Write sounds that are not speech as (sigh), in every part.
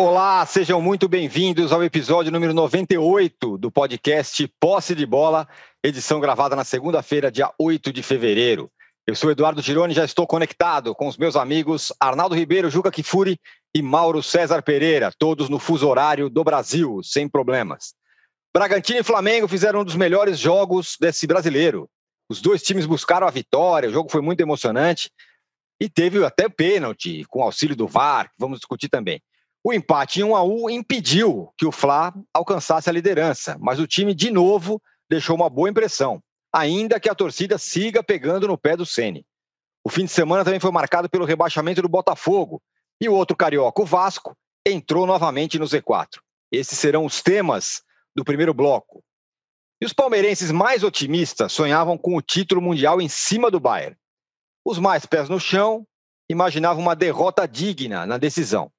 Olá, sejam muito bem-vindos ao episódio número 98 do podcast Posse de Bola, edição gravada na segunda-feira, dia 8 de fevereiro. Eu sou Eduardo Gironi e já estou conectado com os meus amigos Arnaldo Ribeiro, Juca Kifuri e Mauro César Pereira, todos no fuso horário do Brasil, sem problemas. Bragantino e Flamengo fizeram um dos melhores jogos desse brasileiro. Os dois times buscaram a vitória, o jogo foi muito emocionante e teve até pênalti com auxílio do VAR, que vamos discutir também. O empate em 1 a 1 impediu que o Fla alcançasse a liderança, mas o time de novo deixou uma boa impressão, ainda que a torcida siga pegando no pé do Ceni. O fim de semana também foi marcado pelo rebaixamento do Botafogo e o outro carioca, o Vasco, entrou novamente no Z4. Esses serão os temas do primeiro bloco. E os palmeirenses mais otimistas sonhavam com o título mundial em cima do Bayern. Os mais pés no chão imaginavam uma derrota digna na decisão.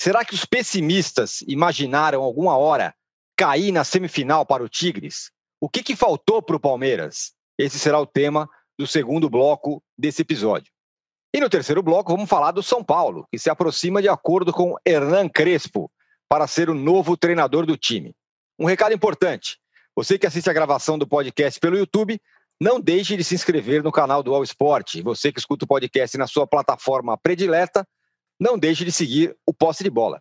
Será que os pessimistas imaginaram alguma hora cair na semifinal para o Tigres? O que, que faltou para o Palmeiras? Esse será o tema do segundo bloco desse episódio. E no terceiro bloco, vamos falar do São Paulo, que se aproxima de acordo com Hernan Crespo para ser o novo treinador do time. Um recado importante: você que assiste a gravação do podcast pelo YouTube, não deixe de se inscrever no canal do All Sport. Você que escuta o podcast na sua plataforma predileta, não deixe de seguir o posse de bola.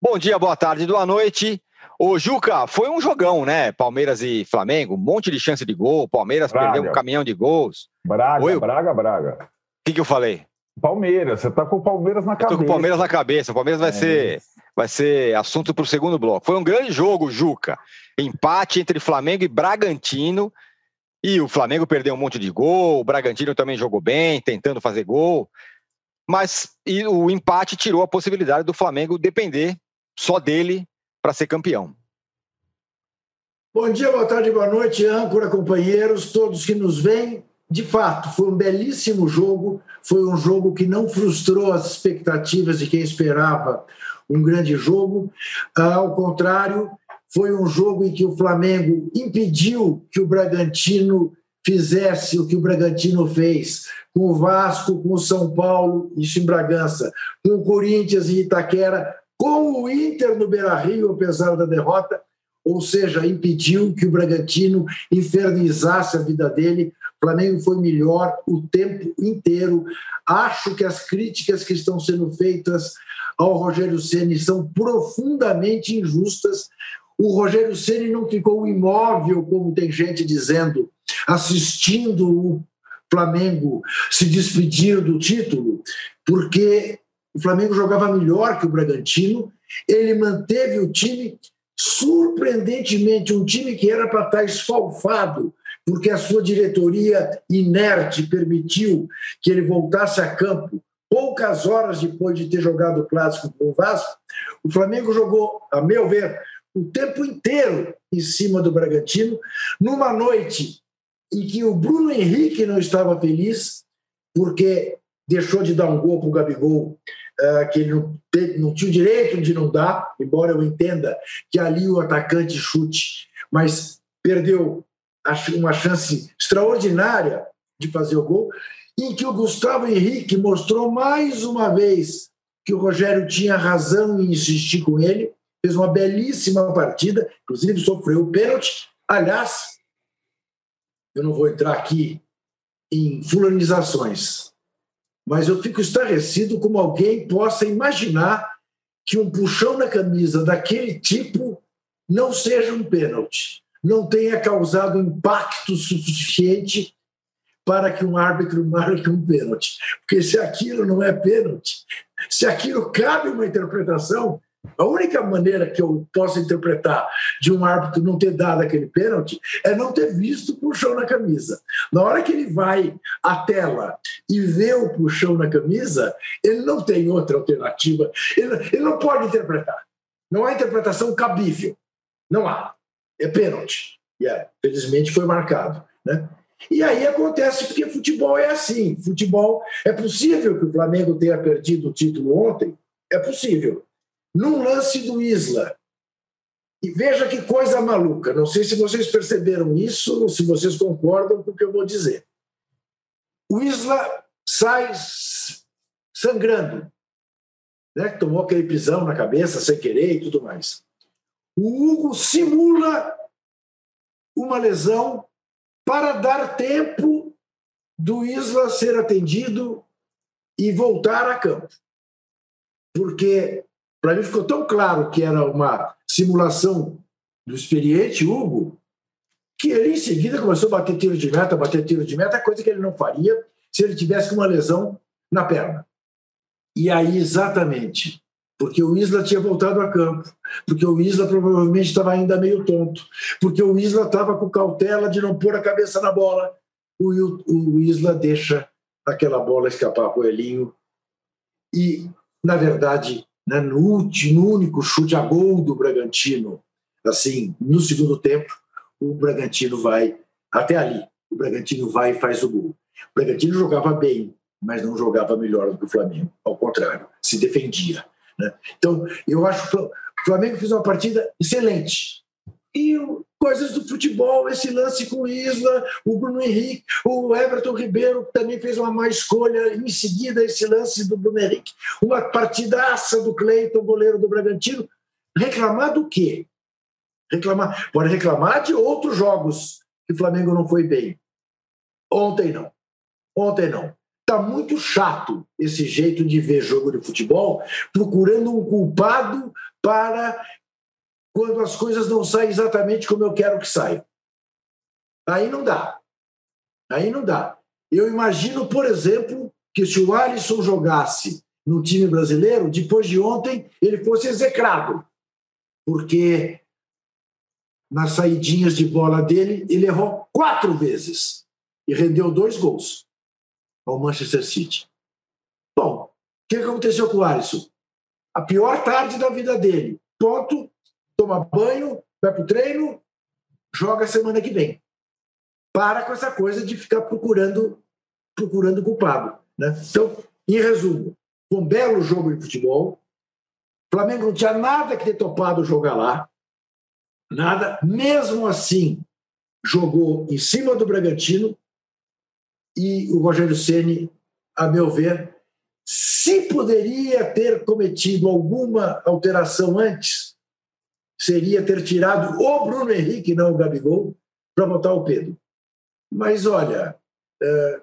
Bom dia, boa tarde, boa noite. Ô, Juca, foi um jogão, né? Palmeiras e Flamengo, um monte de chance de gol. Palmeiras Braga. perdeu um caminhão de gols. Braga, Oi? Braga, Braga. O que, que eu falei? Palmeiras, você tá com o Palmeiras na cabeça. Eu tô com o Palmeiras na cabeça. O Palmeiras vai, é. ser, vai ser assunto para o segundo bloco. Foi um grande jogo, Juca. Empate entre Flamengo e Bragantino. E o Flamengo perdeu um monte de gol, o Bragantino também jogou bem, tentando fazer gol mas e o empate tirou a possibilidade do Flamengo depender só dele para ser campeão. Bom dia, boa tarde, boa noite, âncora, companheiros, todos que nos veem. De fato, foi um belíssimo jogo, foi um jogo que não frustrou as expectativas de quem esperava um grande jogo. Ao contrário, foi um jogo em que o Flamengo impediu que o Bragantino fizesse o que o Bragantino fez com o Vasco, com o São Paulo, isso em Bragança, com o Corinthians em Itaquera, com o Inter no Beira-Rio, apesar da derrota, ou seja, impediu que o Bragantino infernizasse a vida dele. O Flamengo foi melhor o tempo inteiro. Acho que as críticas que estão sendo feitas ao Rogério Ceni são profundamente injustas. O Rogério Ceni não ficou imóvel, como tem gente dizendo, assistindo o Flamengo se despedir do título, porque o Flamengo jogava melhor que o Bragantino, ele manteve o time surpreendentemente um time que era para estar esfalfado, porque a sua diretoria inerte permitiu que ele voltasse a campo poucas horas depois de ter jogado o clássico com o Vasco. O Flamengo jogou, a meu ver, o tempo inteiro em cima do Bragantino, numa noite em que o Bruno Henrique não estava feliz, porque deixou de dar um gol para o Gabigol, uh, que ele não, teve, não tinha o direito de não dar, embora eu entenda que ali o atacante chute, mas perdeu uma chance extraordinária de fazer o gol, em que o Gustavo Henrique mostrou mais uma vez que o Rogério tinha razão em insistir com ele, fez uma belíssima partida, inclusive sofreu o pênalti. Aliás, eu não vou entrar aqui em fulanizações, mas eu fico estarrecido como alguém possa imaginar que um puxão na camisa daquele tipo não seja um pênalti, não tenha causado impacto suficiente para que um árbitro (laughs) marque um pênalti. Porque se aquilo não é pênalti, se aquilo cabe uma interpretação, a única maneira que eu posso interpretar de um árbitro não ter dado aquele pênalti é não ter visto o puxão na camisa. Na hora que ele vai à tela e vê o puxão na camisa, ele não tem outra alternativa. Ele, ele não pode interpretar. Não há interpretação cabível. Não há. É pênalti. E yeah, é, felizmente foi marcado. Né? E aí acontece porque futebol é assim. Futebol é possível que o Flamengo tenha perdido o título ontem. É possível num lance do Isla. E veja que coisa maluca. Não sei se vocês perceberam isso ou se vocês concordam com o que eu vou dizer. O Isla sai sangrando. né, tomou aquele pisão na cabeça sem querer e tudo mais. O Hugo simula uma lesão para dar tempo do Isla ser atendido e voltar a campo. Porque para mim ficou tão claro que era uma simulação do experiente Hugo, que ele em seguida começou a bater tiro de meta, bater tiro de meta, coisa que ele não faria se ele tivesse uma lesão na perna. E aí, exatamente, porque o Isla tinha voltado a campo, porque o Isla provavelmente estava ainda meio tonto, porque o Isla estava com cautela de não pôr a cabeça na bola, o, o Isla deixa aquela bola escapar para o Elinho. E, na verdade, né, no último, único chute a gol do Bragantino, assim, no segundo tempo, o Bragantino vai até ali. O Bragantino vai e faz o gol. O Bragantino jogava bem, mas não jogava melhor do que o Flamengo. Ao contrário, se defendia. Né? Então, eu acho que o Flamengo fez uma partida excelente. E coisas do futebol, esse lance com o Isla, o Bruno Henrique, o Everton Ribeiro também fez uma má escolha, em seguida esse lance do Bruno Henrique, uma partidaça do Cleiton, goleiro do Bragantino. Reclamar do quê? Reclamar, pode reclamar de outros jogos que o Flamengo não foi bem. Ontem não. Ontem não. Está muito chato esse jeito de ver jogo de futebol, procurando um culpado para quando as coisas não saem exatamente como eu quero que saiam. Aí não dá. Aí não dá. Eu imagino, por exemplo, que se o Alisson jogasse no time brasileiro, depois de ontem, ele fosse execrado. Porque nas saidinhas de bola dele, ele errou quatro vezes e rendeu dois gols ao Manchester City. Bom, o que aconteceu com o Alisson? A pior tarde da vida dele. Ponto, toma banho, vai para o treino, joga semana que vem. Para com essa coisa de ficar procurando procurando culpado. Né? Então, em resumo, um belo jogo de futebol. Flamengo não tinha nada que ter topado jogar lá. Nada. Mesmo assim, jogou em cima do Bragantino e o Rogério Ceni, a meu ver, se poderia ter cometido alguma alteração antes, seria ter tirado o Bruno Henrique, não o Gabigol, para botar o Pedro. Mas olha, é,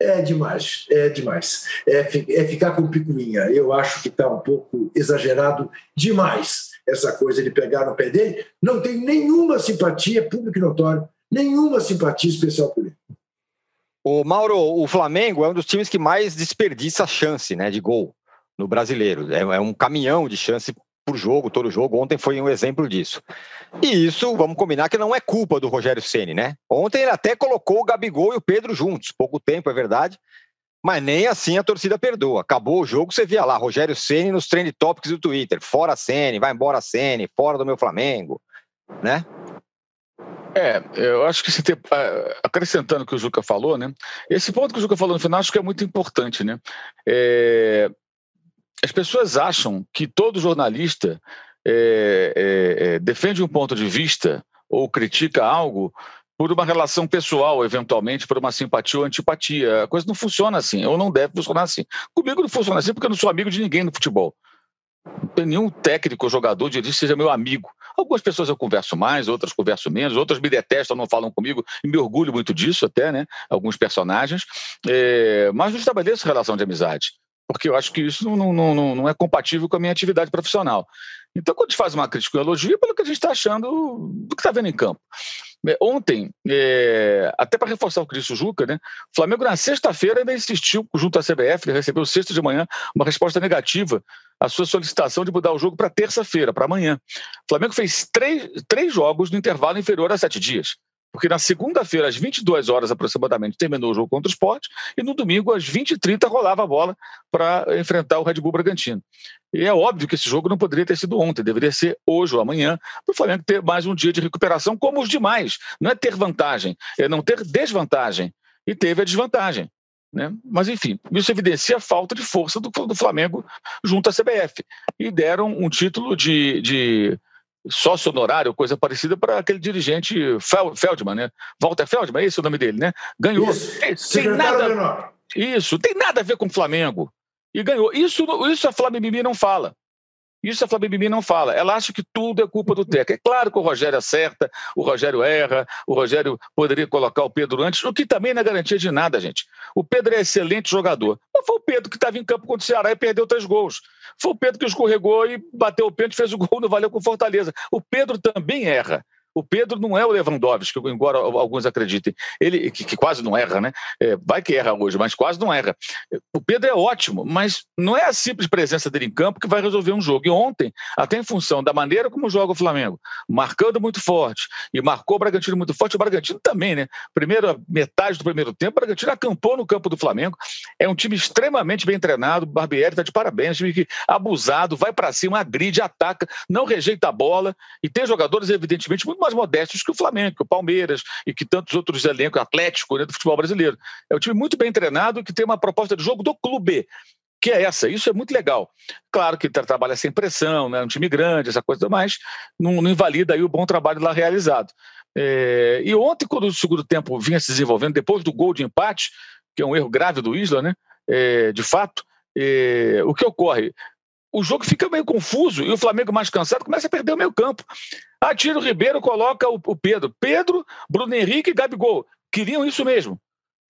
é demais, é demais. É, é ficar com picuinha. Eu acho que está um pouco exagerado demais essa coisa de pegar no pé dele, não tem nenhuma simpatia, público notório, nenhuma simpatia especial por ele. O Mauro, o Flamengo é um dos times que mais desperdiça chance né, de gol no brasileiro. É, é um caminhão de chance por jogo, todo jogo. Ontem foi um exemplo disso. E isso, vamos combinar que não é culpa do Rogério Ceni, né? Ontem ele até colocou o Gabigol e o Pedro juntos, pouco tempo, é verdade, mas nem assim a torcida perdoa. Acabou o jogo, você via lá, Rogério Ceni nos trend topics do Twitter. Fora Ceni, vai embora Ceni, fora do meu Flamengo, né? É, eu acho que se ter, acrescentando o que o Juca falou, né? Esse ponto que o Juca falou no final acho que é muito importante, né? É, as pessoas acham que todo jornalista é, é, defende um ponto de vista ou critica algo por uma relação pessoal, eventualmente, por uma simpatia ou antipatia. A coisa não funciona assim, ou não deve funcionar assim. Comigo não funciona assim porque eu não sou amigo de ninguém no futebol. Nenhum técnico ou jogador de que seja meu amigo. Algumas pessoas eu converso mais, outras converso menos, outras me detestam, não falam comigo, e me orgulho muito disso até, né? Alguns personagens. É... mas não estabeleço relação de amizade, porque eu acho que isso não, não, não, não é compatível com a minha atividade profissional. Então, quando a gente faz uma crítica um elogio, é pelo que a gente está achando do que está vendo em campo. É, ontem, é, até para reforçar o que disse o Juca, né, o Flamengo na sexta-feira ainda insistiu junto à CBF, recebeu sexta de manhã uma resposta negativa à sua solicitação de mudar o jogo para terça-feira, para amanhã. O Flamengo fez três, três jogos no intervalo inferior a sete dias porque na segunda-feira, às 22 horas aproximadamente, terminou o jogo contra o Sport, e no domingo, às 20h30, rolava a bola para enfrentar o Red Bull Bragantino. E é óbvio que esse jogo não poderia ter sido ontem, deveria ser hoje ou amanhã, para o Flamengo ter mais um dia de recuperação, como os demais. Não é ter vantagem, é não ter desvantagem. E teve a desvantagem. Né? Mas, enfim, isso evidencia a falta de força do, do Flamengo junto à CBF. E deram um título de, de sócio honorário, coisa parecida, para aquele dirigente Feldman, né? Walter Feldman, esse é o nome dele, né? Ganhou. Isso, tem, tem nada, isso, tem nada a ver com o Flamengo. e ganhou. Isso, isso a Flamengo não fala. Isso a Flamengo não fala. Ela acha que tudo é culpa do técnico. É claro que o Rogério acerta, o Rogério erra, o Rogério poderia colocar o Pedro antes, o que também não é garantia de nada, gente. O Pedro é excelente jogador. Mas foi o Pedro que estava em campo contra o Ceará e perdeu três gols. Foi o Pedro que escorregou e bateu o pênalti, fez o gol no Valeu com Fortaleza. O Pedro também erra. O Pedro não é o Lewandowski, embora alguns acreditem. Ele, que, que quase não erra, né? É, vai que erra hoje, mas quase não erra. O Pedro é ótimo, mas não é a simples presença dele em campo que vai resolver um jogo. E ontem, até em função da maneira como joga o Flamengo, marcando muito forte, e marcou o Bragantino muito forte, o Bragantino também, né? Primeira metade do primeiro tempo, o Bragantino acampou no campo do Flamengo. É um time extremamente bem treinado, o Barbieri está de parabéns, time que abusado, vai para cima, agride, ataca, não rejeita a bola, e tem jogadores, evidentemente, muito mais modestos que o Flamengo, que o Palmeiras e que tantos outros elencos atléticos né, do futebol brasileiro. É um time muito bem treinado que tem uma proposta de jogo do clube que é essa. Isso é muito legal. Claro que trabalha sem pressão, né? um time grande, essa coisa, mas não, não invalida aí o bom trabalho lá realizado. É, e ontem, quando o segundo tempo vinha se desenvolvendo, depois do gol de empate, que é um erro grave do Isla, né? É, de fato, é, o que ocorre? O jogo fica meio confuso e o Flamengo mais cansado começa a perder o meio campo. Atira o Ribeiro, coloca o, Pedro. Pedro, Bruno Henrique e Gabigol. Queriam isso mesmo.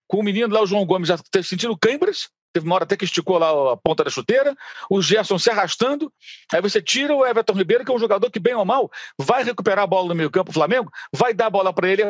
Com o menino lá, o João Gomes, já sentindo câimbras. Teve uma hora até que esticou lá a ponta da chuteira. O Gerson se arrastando. Aí você tira o Everton Ribeiro, que é um jogador que, bem ou mal, vai recuperar a bola no meio campo, o Flamengo, vai dar a bola para ele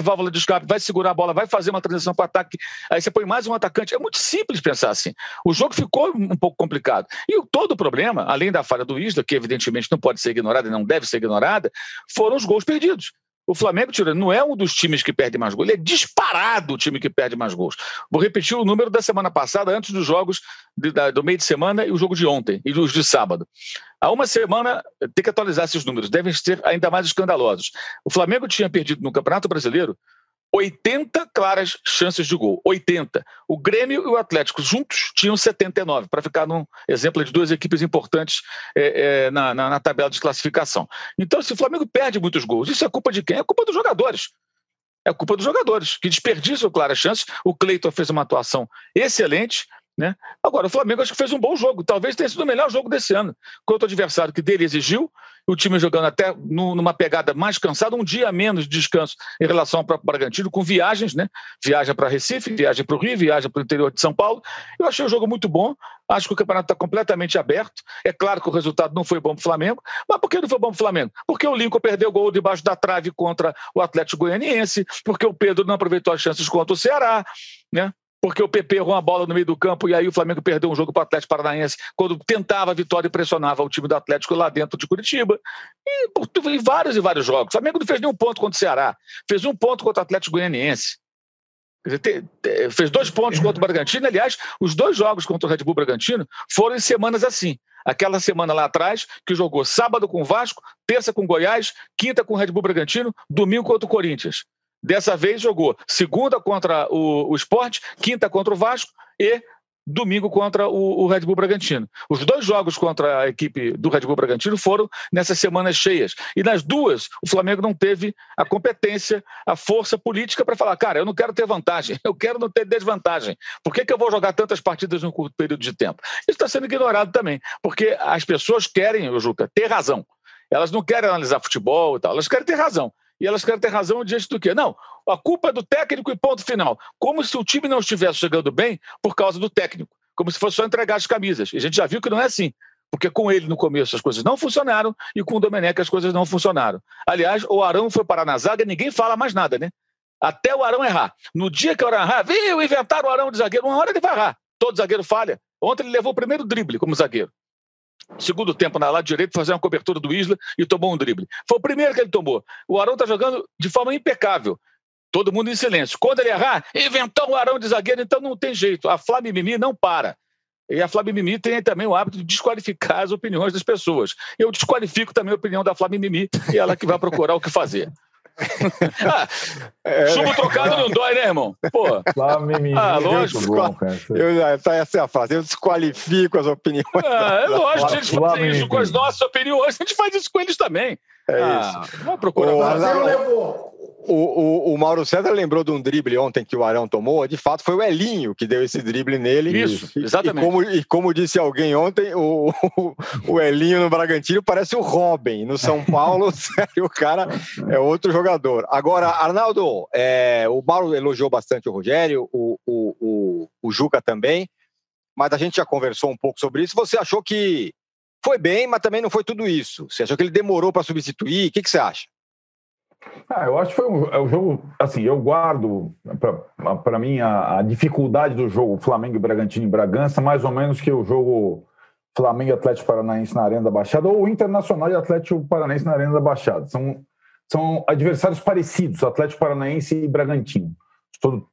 válvula de escape, vai segurar a bola, vai fazer uma transição para ataque, aí você põe mais um atacante. É muito simples pensar assim. O jogo ficou um pouco complicado. E todo o problema, além da falha do Isla, que evidentemente não pode ser ignorada e não deve ser ignorada, foram os gols perdidos. O Flamengo, tirando, não é um dos times que perde mais gols, ele é disparado o time que perde mais gols. Vou repetir o número da semana passada, antes dos jogos de, da, do meio de semana e o jogo de ontem, e os de sábado. Há uma semana, tem que atualizar esses números, devem ser ainda mais escandalosos. O Flamengo tinha perdido no Campeonato Brasileiro 80 claras chances de gol. 80. O Grêmio e o Atlético juntos tinham 79, para ficar num exemplo de duas equipes importantes é, é, na, na, na, tabela de classificação. Então, se o Flamengo perde muitos gols, isso é culpa de quem? É culpa dos jogadores. É culpa dos jogadores, que desperdiçam claras chances. O Cleiton fez uma atuação excelente, né? Agora, o Flamengo acho que fez um bom jogo, talvez tenha sido o melhor jogo desse ano, contra o adversário que dele exigiu, o time jogando até numa pegada mais cansada, um dia menos de descanso em relação ao próprio Bragantino, com viagens, né? Viaja para Recife, viaja para o Rio, viaja para o interior de São Paulo. Eu achei o jogo muito bom, acho que o campeonato está completamente aberto. É claro que o resultado não foi bom para o Flamengo, mas por que não foi bom para o Flamengo? Porque o Lincoln perdeu o gol debaixo da trave contra o Atlético Goianiense, porque o Pedro não aproveitou as chances contra o Ceará, né? Porque o PP errou uma bola no meio do campo e aí o Flamengo perdeu um jogo para o Atlético Paranaense quando tentava a vitória e pressionava o time do Atlético lá dentro de Curitiba. E em vários e vários jogos. O Flamengo não fez nenhum ponto contra o Ceará, fez um ponto contra o Atlético Goianiense. fez dois pontos contra o Bragantino. Aliás, os dois jogos contra o Red Bull Bragantino foram em semanas assim. Aquela semana lá atrás, que jogou sábado com o Vasco, terça com o Goiás, quinta com o Red Bull Bragantino, domingo contra o Corinthians. Dessa vez jogou segunda contra o, o Sport, quinta contra o Vasco e domingo contra o, o, Red Bull Bragantino. Os dois jogos contra a equipe do Red Bull Bragantino foram nessas semanas cheias. E nas duas, o Flamengo não teve a competência, a força política para falar: cara, eu não quero ter vantagem, (laughs) eu quero não ter desvantagem. Por que, que eu vou jogar tantas partidas num curto período de tempo? Isso está sendo ignorado também, porque as pessoas querem, Juca, ter razão. Elas não querem analisar futebol e tal, elas querem ter razão e elas querem ter razão diante do quê? Não, a culpa é do técnico e ponto final. Como se o time não estivesse chegando bem por causa do técnico, como se fosse só entregar as camisas. E a gente já viu que não é assim. Porque com ele no começo as coisas não funcionaram e com o Domenech as coisas não funcionaram. Aliás, o Arão foi parar na zaga e ninguém fala mais nada, né? Até o Arão errar. No dia que o Arão errar, viu, inventaram o Arão de zagueiro. Uma hora ele vai errar. Todo zagueiro falha. Ontem ele levou o primeiro drible como zagueiro. Segundo tempo, na lado direito, fazer uma cobertura do Isla e tomou um drible. Foi o primeiro que ele tomou. O Arão está jogando de forma impecável. Todo mundo em silêncio. Quando ele errar, inventou o Arão de zagueiro, então não tem jeito. A Flávia Mimi não para. E a Flávia Mimi tem também o hábito de desqualificar as opiniões das pessoas. Eu desqualifico também a opinião da Flávia Mimi e ela que vai procurar o que fazer ah, é... Chumbo trocado não dói, né, irmão? Pô. Lá, mimimi, ah, lógico. Bom, eu, tá, essa é a frase. Eu desqualifico as opiniões. Ah, é lógico, a gente faz isso com as nossas opiniões, a gente faz isso com eles também. É ah, isso. Vamos procurar. O Brasil levou. O, o, o, Mauro César lembrou de um drible ontem que o Arão tomou. De fato, foi o Elinho que deu esse drible nele. Isso, exatamente. E como, e como disse alguém ontem, o, o, Elinho no Bragantino parece o Robin. No São Paulo, (laughs) sério, o cara é outro jogador. Agora, Arnaldo, é, o Mauro elogiou bastante o Rogério, o, o, o, o Juca também, mas a gente já conversou um pouco sobre isso. Você achou que foi bem, mas também não foi tudo isso? Você achou que ele demorou para substituir? O que, que você acha? Ah, eu acho que foi um, é um jogo. Assim, eu guardo para mim a, a, dificuldade do jogo Flamengo e Bragantino em Bragança, mais ou menos que o jogo Flamengo e Atlético Paranaense na Arena da Baixada, ou Internacional e Atlético Paranaense na Arena da Baixada. São, são adversários parecidos, Atlético Paranaense e Bragantino.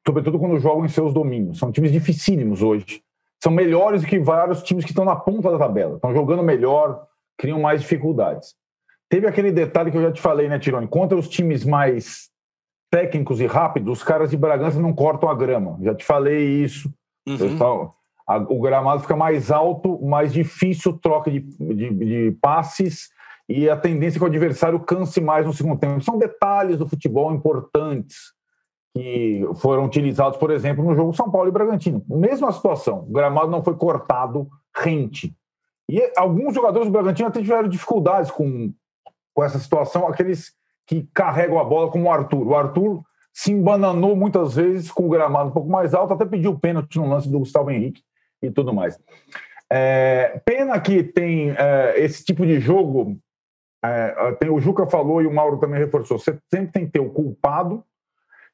Sobretudo quando jogam em seus domínios. São times dificílimos hoje. São melhores do que vários times que estão na ponta da tabela. Estão jogando melhor, criam mais dificuldades. Teve aquele detalhe que eu já te falei, né, Tirone? Contra os times mais técnicos e rápidos, os caras de Bragança não cortam a grama. Já te falei isso. Uhum. a, o gramado fica mais alto, mais difícil troca de, de, de passes e a tendência é que o adversário canse mais no segundo tempo. São detalhes do futebol importantes que foram utilizados, por exemplo, no jogo São Paulo e Bragantino. Mesma situação, o gramado não foi cortado rente. E alguns jogadores do Bragantino até tiveram dificuldades com com essa situação aqueles que carregam a bola, como o Arthur. O Arthur se embananou muitas vezes com o gramado um pouco mais alto, até pediu pênalti no lance do Gustavo Henrique e tudo mais. É, pena que tem é, esse tipo de jogo. É, tem, o Juca falou e o Mauro também reforçou. Você sempre tem que ter o culpado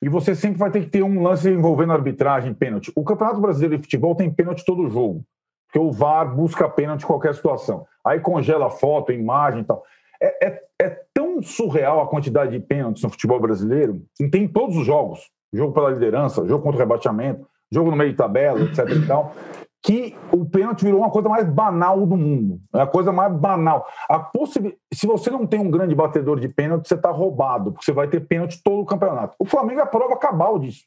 e você sempre vai ter que ter um lance envolvendo arbitragem, pênalti. O Campeonato Brasileiro de Futebol tem pênalti todo jogo, porque o VAR busca pênalti em qualquer situação. Aí congela foto, imagem e tal. É, é, é, tão surreal a quantidade de pênaltis no futebol brasileiro, tem todos os jogos, jogo pela liderança, jogo contra o rebaixamento, jogo no meio de tabela, etc e tal, que o pênalti virou uma coisa mais banal do mundo. É a coisa mais banal. A possib... Se você não tem um grande batedor de pênalti, você está roubado, porque você vai ter pênalti todo o campeonato. O Flamengo é a prova cabal disso.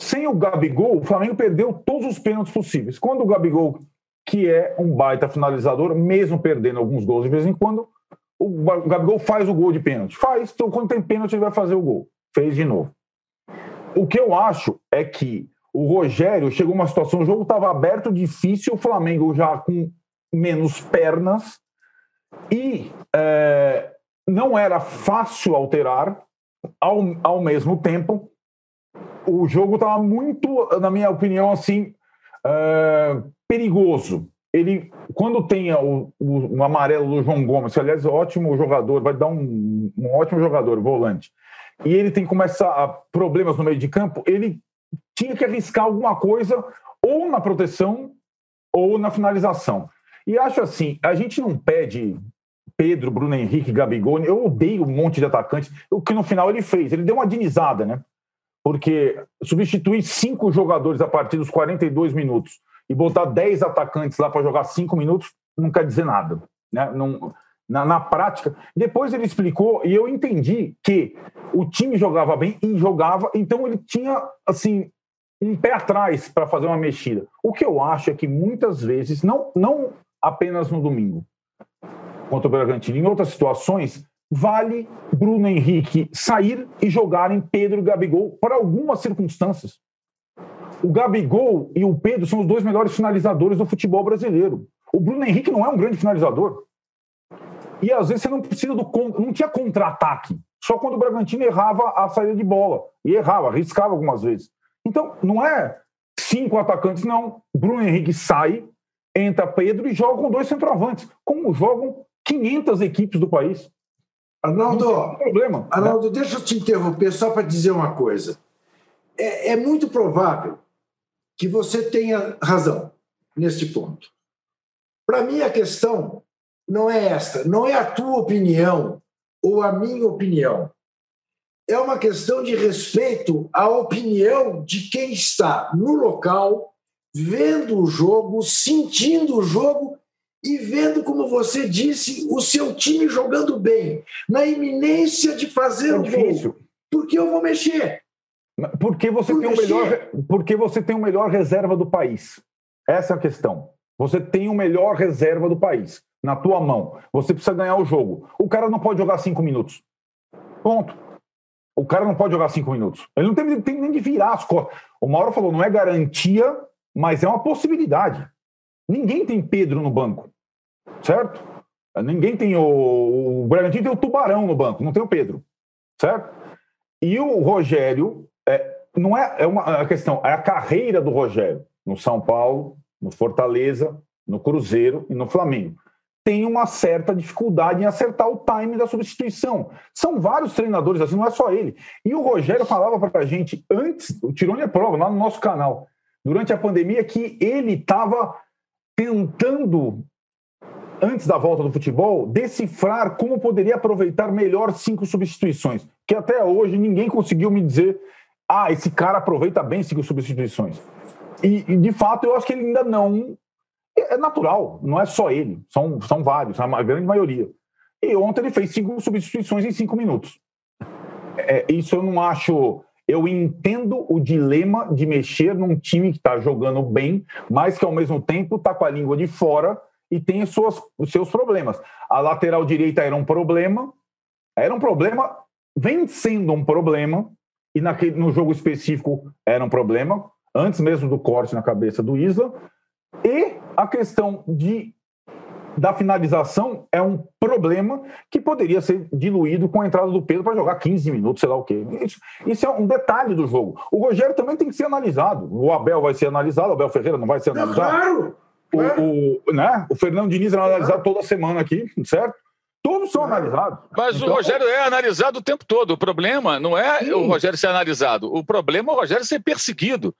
Sem o Gabigol, o Flamengo perdeu todos os pênaltis possíveis. Quando o Gabigol, que é um baita finalizador, mesmo perdendo alguns gols de vez em quando, o Gabigol faz o gol de pênalti. Faz, então quando tem pênalti ele vai fazer o gol. Fez de novo. O que eu acho é que o Rogério chegou uma situação, o jogo estava aberto, difícil, o Flamengo já com menos pernas e é, não era fácil alterar. Ao, ao mesmo tempo, o jogo estava muito, na minha opinião, assim, é, perigoso ele, quando tem o, o, o, amarelo do João Gomes, que aliás é ótimo jogador, vai dar um, um ótimo jogador, volante, e ele tem começar a problemas no meio de campo, ele tinha que arriscar alguma coisa ou na proteção ou na finalização. E acho assim, a gente não pede Pedro, Bruno Henrique, Gabigol, eu odeio um monte de atacantes, o que no final ele fez, ele deu uma dinizada, né? Porque substituir cinco jogadores a partir dos 42 minutos e botar 10 atacantes lá para jogar 5 minutos não quer dizer nada. Né? Não, na, na, prática. Depois ele explicou e eu entendi que o time jogava bem e jogava, então ele tinha assim um pé atrás para fazer uma mexida. O que eu acho é que muitas vezes, não, não apenas no domingo contra o Bragantino, em outras situações, vale Bruno Henrique sair e jogar em Pedro e Gabigol para algumas circunstâncias. O Gabigol e o Pedro são os dois melhores finalizadores do futebol brasileiro. O Bruno Henrique não é um grande finalizador. E às vezes você não precisa do. Não tinha contra-ataque. Só quando o Bragantino errava a saída de bola. E errava, arriscava algumas vezes. Então, não é cinco atacantes, não. Bruno Henrique sai, entra Pedro e joga com dois centroavantes, como jogam 500 equipes do país. Arnaldo, problema, né? Arnaldo, né? deixa eu te interromper só para dizer uma coisa. É, é muito provável que você tenha razão neste ponto. Para mim, a questão não é esta, não é a tua opinião ou a minha opinião. É uma questão de respeito à opinião de quem está no local, vendo o jogo, sentindo o jogo e vendo, como você disse, o seu time jogando bem, na iminência de fazer é o gol. Porque eu vou mexer. Porque você, Por tem o melhor, porque você tem o melhor reserva do país. Essa é a questão. Você tem o melhor reserva do país na tua mão. Você precisa ganhar o jogo. O cara não pode jogar cinco minutos. Ponto. O cara não pode jogar cinco minutos. Ele não tem, tem nem de virar as costas. O Mauro falou, não é garantia, mas é uma possibilidade. Ninguém tem Pedro no banco, certo? Ninguém tem o. O Bragantino tem o Tubarão no banco, não tem o Pedro, certo? E o Rogério, não é, é uma a questão, é a carreira do Rogério no São Paulo, no Fortaleza, no Cruzeiro e no Flamengo. Tem uma certa dificuldade em acertar o time da substituição. São vários treinadores assim, não é só ele. E o Rogério falava para a gente antes, o Tirone é prova lá no nosso canal, durante a pandemia, que ele estava tentando, antes da volta do futebol, decifrar como poderia aproveitar melhor cinco substituições. Que até hoje ninguém conseguiu me dizer, ah, esse cara aproveita bem cinco substituições. E, e, de fato, eu acho que ele ainda não. É natural, não é só ele, são, são vários, a grande maioria. E ontem ele fez cinco substituições em cinco minutos. É, isso eu não acho. Eu entendo o dilema de mexer num time que está jogando bem, mas que ao mesmo tempo está com a língua de fora e tem suas, os seus problemas. A lateral direita era um problema, era um problema, vem sendo um problema, e naquele, no jogo específico era um problema, antes mesmo do corte na cabeça do Isla. E a questão de da finalização é um problema que poderia ser diluído com a entrada do Pedro para jogar 15 minutos, sei lá o quê. Isso, isso, é um detalhe do jogo. O Rogério também tem que ser analisado. O Abel vai ser analisado, o Abel Ferreira não vai ser analisado. Claro! O, o, né? o Fernando Diniz é analisado toda semana aqui, certo? Todos são analisados. Mas então... o Rogério é analisado o tempo todo. O problema não é Sim. o Rogério ser analisado. O problema é o Rogério ser perseguido.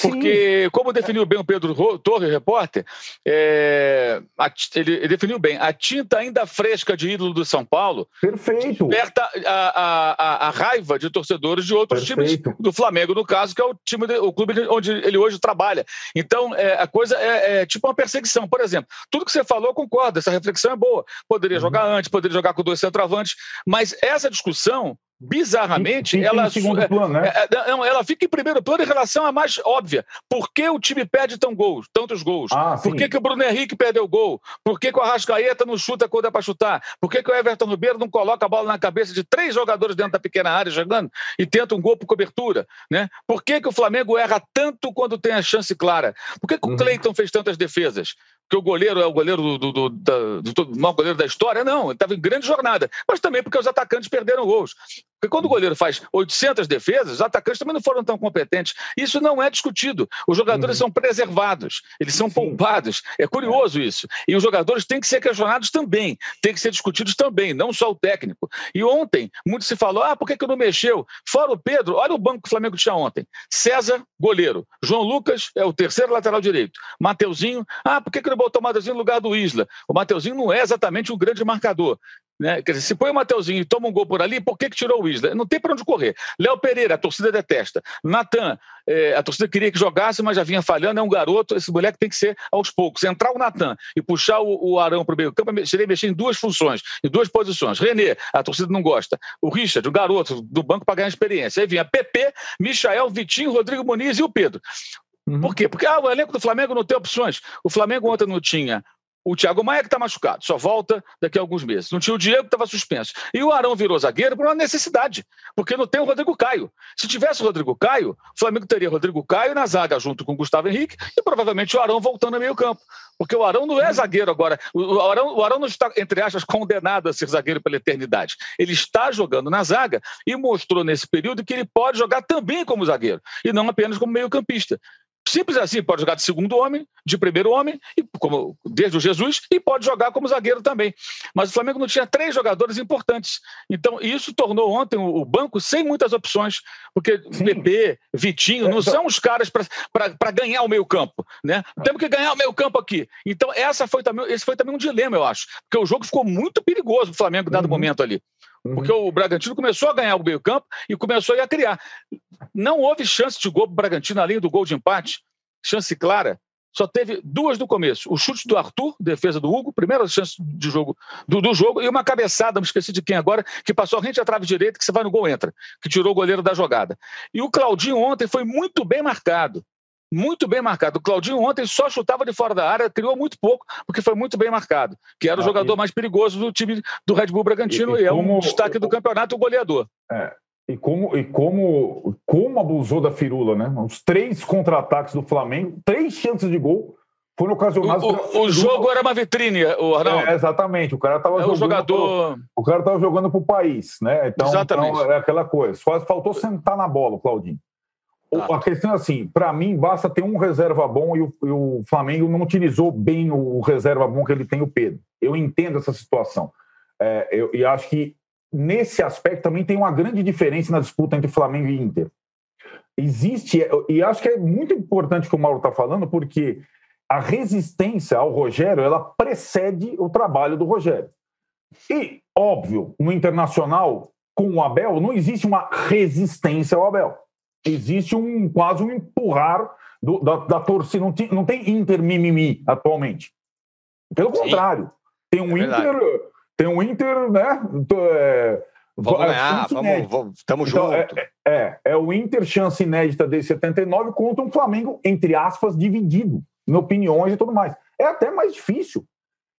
Porque, Sim. como definiu bem o Pedro Torre, repórter, é, a, ele, definiu bem, a tinta ainda fresca de ídolo do São Paulo Perfeito. desperta a, a, a, raiva de torcedores de outros Perfeito. times, do Flamengo, no caso, que é o time, o clube onde ele hoje trabalha. Então, é, a coisa é, é, tipo uma perseguição. Por exemplo, tudo que você falou, eu concordo, essa reflexão é boa. Poderia uhum. jogar antes, poderia jogar com dois centroavantes, mas essa discussão bizarramente, ela, segundo plano, né? É, é, não, ela fica em primeiro plano em relação à mais óbvia. Por que o time perde tão gols, tantos gols? Ah, Por que, que o Bruno Henrique perdeu o gol? Por que, que o Arrascaeta não chuta quando é para chutar? Por que, que o Everton Ribeiro não coloca a bola na cabeça de três jogadores dentro da pequena área jogando e tenta um gol por cobertura? Né? Por que, que o Flamengo erra tanto quando tem a chance clara? Por que, que o uhum. Cleiton fez tantas defesas? porque o goleiro é o goleiro do, do, do, do, do maior goleiro da história. Não, ele estava em grande jornada. Mas também porque os atacantes perderam gols. Porque quando o goleiro faz 800 defesas, os atacantes também não foram tão competentes. Isso não é discutido. Os jogadores uhum. são preservados, eles são Sim. poupados. É curioso isso. E os jogadores têm que ser questionados também, têm que ser discutidos também, não só o técnico. E ontem, muito se falou: ah, por que, que não mexeu? Fora o Pedro, olha o banco que o Flamengo tinha ontem. César, goleiro. João Lucas é o terceiro lateral direito. Mateuzinho, ah, por que, que não botou o Mateuzinho no lugar do Isla? O Mateuzinho não é exatamente um grande marcador. Né? Quer dizer, se põe o Mateuzinho e toma um gol por ali, por que, que tirou o Isla? Não tem para onde correr. Léo Pereira, a torcida detesta. Natan, é, a torcida queria que jogasse, mas já vinha falhando, é um garoto, esse moleque tem que ser aos poucos. Entrar o Natan e puxar o, o Arão para o meio campo, seria mexer em duas funções, em duas posições. René, a torcida não gosta. O Richard, o garoto do banco para ganhar experiência. Aí vinha PP, Michael, Vitinho, Rodrigo Muniz e o Pedro. Uhum. Por quê? Porque ah, o elenco do Flamengo não tem opções. O Flamengo ontem não tinha o Thiago Maia que está machucado, só volta daqui a alguns meses. Não tinha o Diego que estava suspenso. E o Arão virou zagueiro por uma necessidade, porque não tem o Rodrigo Caio. Se tivesse o Rodrigo Caio, o Flamengo teria Rodrigo Caio na zaga junto com o Gustavo Henrique e provavelmente o Arão voltando a meio campo. Porque o Arão não é zagueiro agora. O Arão, o Arão não está, entre aspas, condenado a ser zagueiro pela eternidade. Ele está jogando na zaga e mostrou nesse período que ele pode jogar também como zagueiro e não apenas como meio campista. Simples assim, pode jogar de segundo homem, de primeiro homem, e como desde o Jesus, e pode jogar como zagueiro também. Mas o Flamengo não tinha três jogadores importantes. Então, isso tornou ontem o banco sem muitas opções, porque Sim. PP, Vitinho, não é, são os caras para ganhar o meio-campo. Né? Temos que ganhar o meio-campo aqui. Então, essa foi também, esse foi também um dilema, eu acho. Porque o jogo ficou muito perigoso para o Flamengo, dado uhum. momento ali. Porque uhum. o Bragantino começou a ganhar o meio-campo e começou a criar. Não houve chance de gol para o Bragantino além do gol de empate, chance clara. Só teve duas no começo. O chute do Arthur, defesa do Hugo, primeira chance de jogo do, do jogo, e uma cabeçada, me esqueci de quem agora, que passou a rente à trave direita, que você vai no gol entra, que tirou o goleiro da jogada. E o Claudinho ontem foi muito bem marcado muito bem marcado. O Claudinho ontem só chutava de fora da área, criou muito pouco, porque foi muito bem marcado, que era o ah, jogador e... mais perigoso do time do Red Bull Bragantino e, e, e é um destaque do campeonato, o goleador. É, E como, e como, como abusou da firula, né? Os três contra-ataques do Flamengo, três chances de gol foram ocasionados. O, o, o jogo era uma vitrine, o Arnaldo. É, exatamente. O cara estava é jogando. Jogador... Pro, o cara estava jogando para o país, né? Então, exatamente. Então, é aquela coisa. Só faltou sentar na bola, Claudinho. A questão é assim: para mim, basta ter um reserva bom e o, e o, Flamengo não utilizou bem o reserva bom que ele tem, o Pedro. Eu entendo essa situação. É, eu, e acho que nesse aspecto também tem uma grande diferença na disputa entre Flamengo e Inter. Existe, e acho que é muito importante o que o Mauro está falando, porque a resistência ao Rogério ela precede o trabalho do Rogério. E, óbvio, no internacional, com o Abel, não existe uma resistência ao Abel. Existe um quase um empurrar do, da, da torcida. Não tem, não tem Inter mimimi atualmente. Pelo Sim. contrário, tem um é Inter tem um Inter, né? É, vamos ganhar, vamos, vamos, tamo então, junto. É, é, é, o Inter chance inédita desde 79 contra um Flamengo, entre aspas, dividido, em opiniões e tudo mais. É até mais difícil.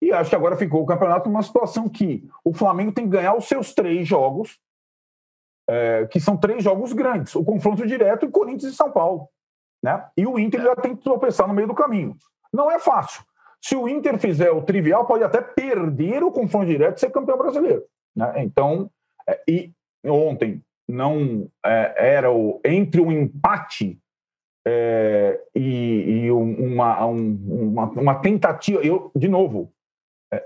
E acho que agora ficou o campeonato numa situação que o Flamengo tem que ganhar os seus três jogos, é, que são três jogos grandes: o confronto direto e Corinthians e São Paulo. Né? E o Inter já tem que tropeçar no meio do caminho. Não é fácil. Se o Inter fizer o trivial, pode até perder o confronto direto e ser campeão brasileiro. Né? Então, é, e ontem não é, era o entre o empate é, e, e uma, um, uma, uma, tentativa. Eu, de novo,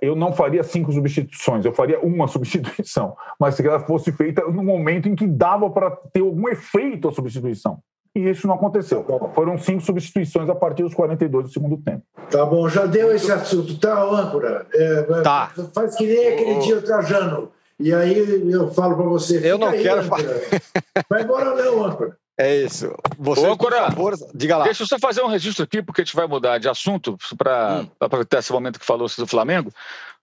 eu não faria cinco substituições, eu faria uma substituição, mas se ela fosse feita no momento em que dava para ter algum efeito a substituição e isso não aconteceu. Tá Foram cinco substituições a partir dos 42 do segundo tempo. Tá bom, já deu esse assunto, tá, âncora? É, tá. Faz que nem aquele o... dia o Trajano. E aí eu falo para você. Eu não aí, quero falar. Vai embora, não, âncora. É isso. Você, Ô, Cora, favor, diga lá. Deixa eu só fazer um registro aqui, porque a gente vai mudar de assunto, para hum. aproveitar esse momento que falou do Flamengo.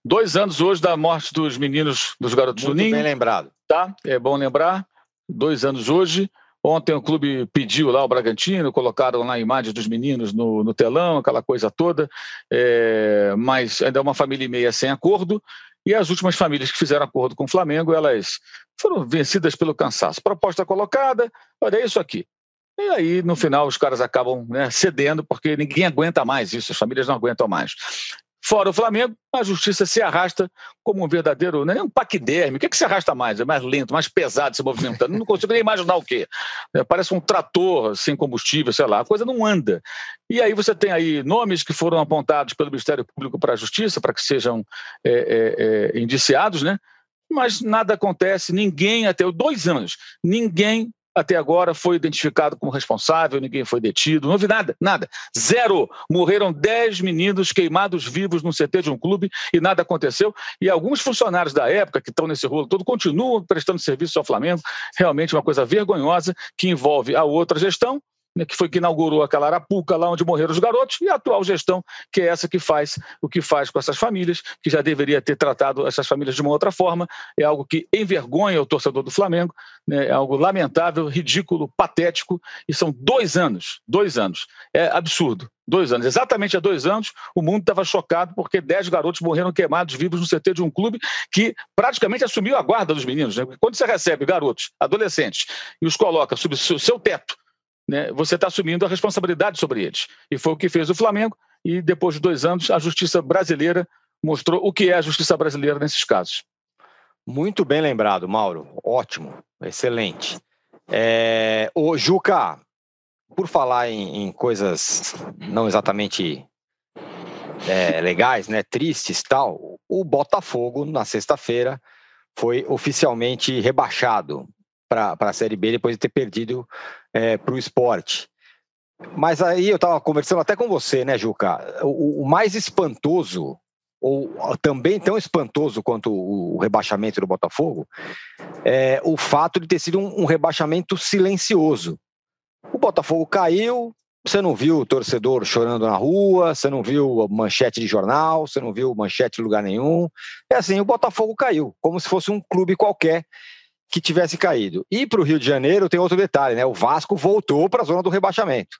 Dois anos hoje da morte dos meninos, dos garotos Muito do Ninho. bem lembrado. Tá? É bom lembrar. Dois anos hoje. Ontem o clube pediu lá o Bragantino, colocaram lá a imagem dos meninos no, no telão, aquela coisa toda, é, mas ainda é uma família e meia sem acordo, e as últimas famílias que fizeram acordo com o Flamengo, elas foram vencidas pelo cansaço. Proposta colocada, olha é isso aqui. E aí, no final, os caras acabam né, cedendo, porque ninguém aguenta mais isso, as famílias não aguentam mais. Fora o Flamengo, a justiça se arrasta como um verdadeiro, não é um paquiderme. O que, é que se arrasta mais? É mais lento, mais pesado se movimentando. Não consigo nem imaginar o quê. É, parece um trator sem combustível, sei lá. A coisa não anda. E aí você tem aí nomes que foram apontados pelo Ministério Público para a Justiça para que sejam é, é, é, indiciados, né? Mas nada acontece, ninguém, até dois anos, ninguém até agora foi identificado como responsável, ninguém foi detido, não houve nada, nada. Zero. Morreram 10 meninos queimados vivos no CT de um clube e nada aconteceu. E alguns funcionários da época que estão nesse rolo todo continuam prestando serviço ao Flamengo. Realmente uma coisa vergonhosa que envolve a outra gestão né, que foi que inaugurou aquela arapuca lá onde morreram os garotos, e a atual gestão, que é essa que faz o que faz com essas famílias, que já deveria ter tratado essas famílias de uma outra forma, é algo que envergonha o torcedor do Flamengo, né, é algo lamentável, ridículo, patético, e são dois anos, dois anos, é absurdo. Dois anos, exatamente há dois anos, o mundo estava chocado porque dez garotos morreram queimados vivos no CT de um clube que praticamente assumiu a guarda dos meninos. Né? Quando você recebe garotos, adolescentes, e os coloca sob o seu teto, né, você está assumindo a responsabilidade sobre eles. E foi o que fez o Flamengo, e depois de dois anos, a justiça brasileira mostrou o que é a justiça brasileira nesses casos. Muito bem lembrado, Mauro. Ótimo, excelente. É, o Juca, por falar em, em coisas não exatamente é, legais, né, tristes tal, o Botafogo na sexta-feira foi oficialmente rebaixado para a Série B depois de ter perdido é, para o esporte. Mas aí eu estava conversando até com você, né, Juca? O, o, mais espantoso, ou também tão espantoso quanto o, rebaixamento do Botafogo, é o fato de ter sido um, um rebaixamento silencioso. O Botafogo caiu, você não viu o torcedor chorando na rua, você não viu manchete de jornal, você não viu manchete em lugar nenhum. É assim, o Botafogo caiu, como se fosse um clube qualquer que tivesse caído. E para o Rio de Janeiro tem outro detalhe, né? O Vasco voltou para a zona do rebaixamento.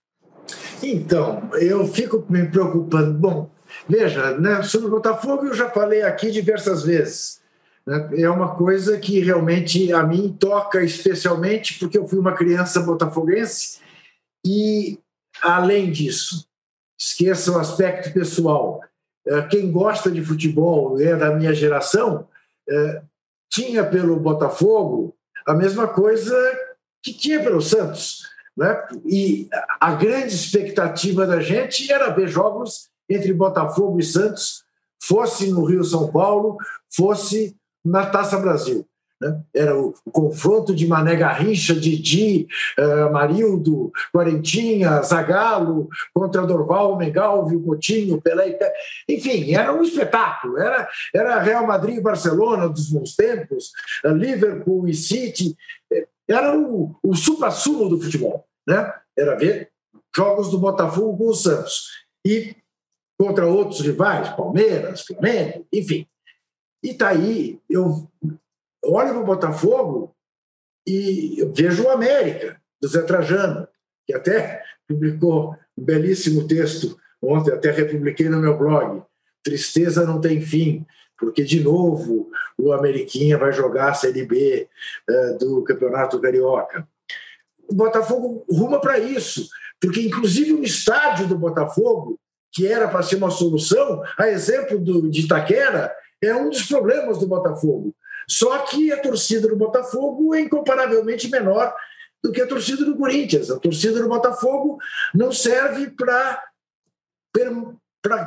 Então, eu fico me preocupando. Bom, veja, né, sobre o Botafogo eu já falei aqui diversas vezes. Né? É uma coisa que realmente a mim toca especialmente porque eu fui uma criança botafoguense e, além disso, esqueça o aspecto pessoal. É, quem gosta de futebol é da minha geração, é, tinha pelo Botafogo a mesma coisa que tinha pelo Santos. Né? E a grande expectativa da gente era ver jogos entre Botafogo e Santos, fosse no Rio São Paulo, fosse na Taça Brasil. Né? Era o, o, confronto de Mané Garrincha, Didi, uh, Marildo, Quarentinha, Zagalo contra Dorval, Megalvio, Coutinho, Pelé. Enfim, era um espetáculo. Era, era Real Madrid e Barcelona dos bons tempos, uh, Liverpool e City. Era o, o supra-sumo do futebol. Né? Era ver jogos do Botafogo com o Santos. E contra outros rivais, Palmeiras, Flamengo, enfim. E tá aí, eu olho para o Botafogo e vejo o América, do Zé Trajano, que até (laughs) publicou um belíssimo texto ontem, até republiquei no meu blog. Tristeza não tem fim, porque, de novo, o Ameriquinha vai jogar a Série B uh, do Campeonato Carioca. O Botafogo ruma para isso, porque, inclusive, o estádio do Botafogo, que era para ser uma solução, a exemplo do, de Itaquera, é um dos problemas do Botafogo. Só que a torcida do Botafogo é incomparavelmente menor do que a torcida do Corinthians. A torcida do Botafogo não serve para per,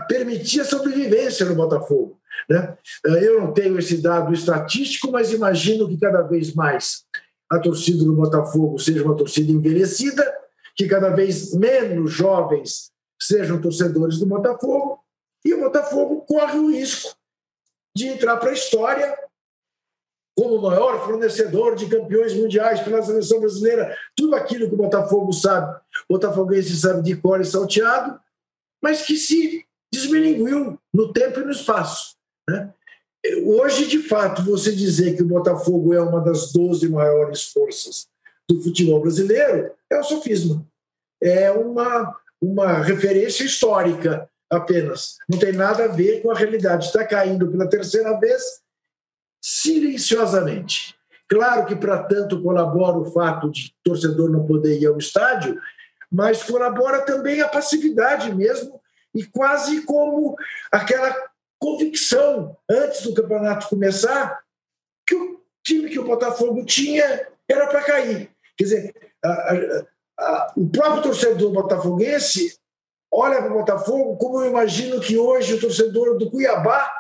permitir a sobrevivência no Botafogo. Né? Eu não tenho esse dado estatístico, mas imagino que cada vez mais a torcida do Botafogo seja uma torcida envelhecida, que cada vez menos jovens sejam torcedores do Botafogo, e o Botafogo corre o risco de entrar para a história como o maior fornecedor de campeões mundiais pela seleção brasileira, tudo aquilo que o Botafogo sabe, o Botafoguense sabe de cor e salteado, mas que se desmilinguiu no tempo e no espaço. Né? Hoje, de fato, você dizer que o Botafogo é uma das 12 maiores forças do futebol brasileiro é um sofisma. É uma, uma referência histórica apenas. Não tem nada a ver com a realidade. Está caindo pela terceira vez silenciosamente. Claro que para tanto colabora o fato de torcedor não poder ir ao estádio, mas colabora também a passividade mesmo e quase como aquela convicção antes do campeonato começar que o time que o Botafogo tinha era para cair. Quer dizer, a, a, a, o próprio torcedor botafoguense olha para o Botafogo como eu imagino que hoje o torcedor do Cuiabá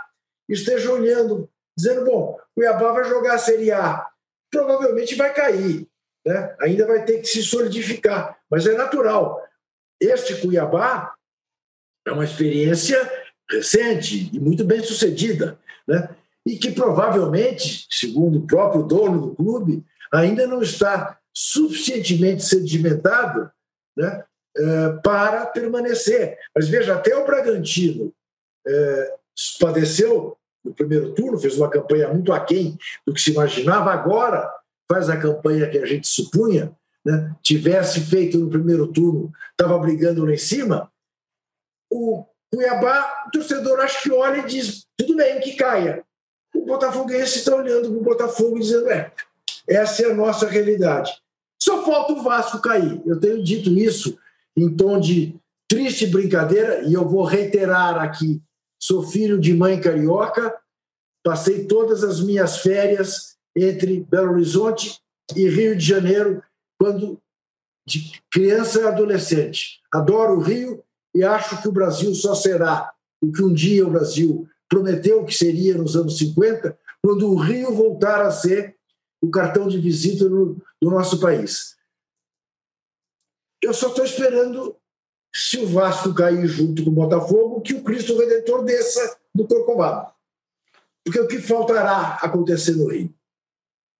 esteja olhando dizendo: bom, Cuiabá vai jogar a Série A, provavelmente vai cair, né? ainda vai ter que se solidificar, mas é natural. Este Cuiabá é uma experiência recente e muito bem sucedida, né? e que provavelmente, segundo o próprio dono do clube, ainda não está suficientemente sedimentado né, é, para permanecer. Mas veja, até o Bragantino é, padeceu no primeiro turno, fez uma campanha muito aquém do que se imaginava, agora faz a campanha que a gente supunha, né? tivesse feito no primeiro turno, estava brigando lá em cima, o Cuiabá, o torcedor acho que olha e diz, tudo bem, que caia. O Botafoguense está olhando para o Botafogo e dizendo, é, essa é a nossa realidade. Só falta o Vasco cair. Eu tenho dito isso em tom de triste brincadeira, e eu vou reiterar aqui Sou filho de mãe carioca, passei todas as minhas férias entre Belo Horizonte e Rio de Janeiro, quando de criança e adolescente. Adoro o Rio e acho que o Brasil só será o que um dia o Brasil prometeu que seria nos anos 50, quando o Rio voltar a ser o cartão de visita do, do nosso país. Eu só estou esperando se o Vasco cair junto com o Botafogo, que o Cristo Redentor desça do Corcovado. Porque o que faltará acontecer no Rio?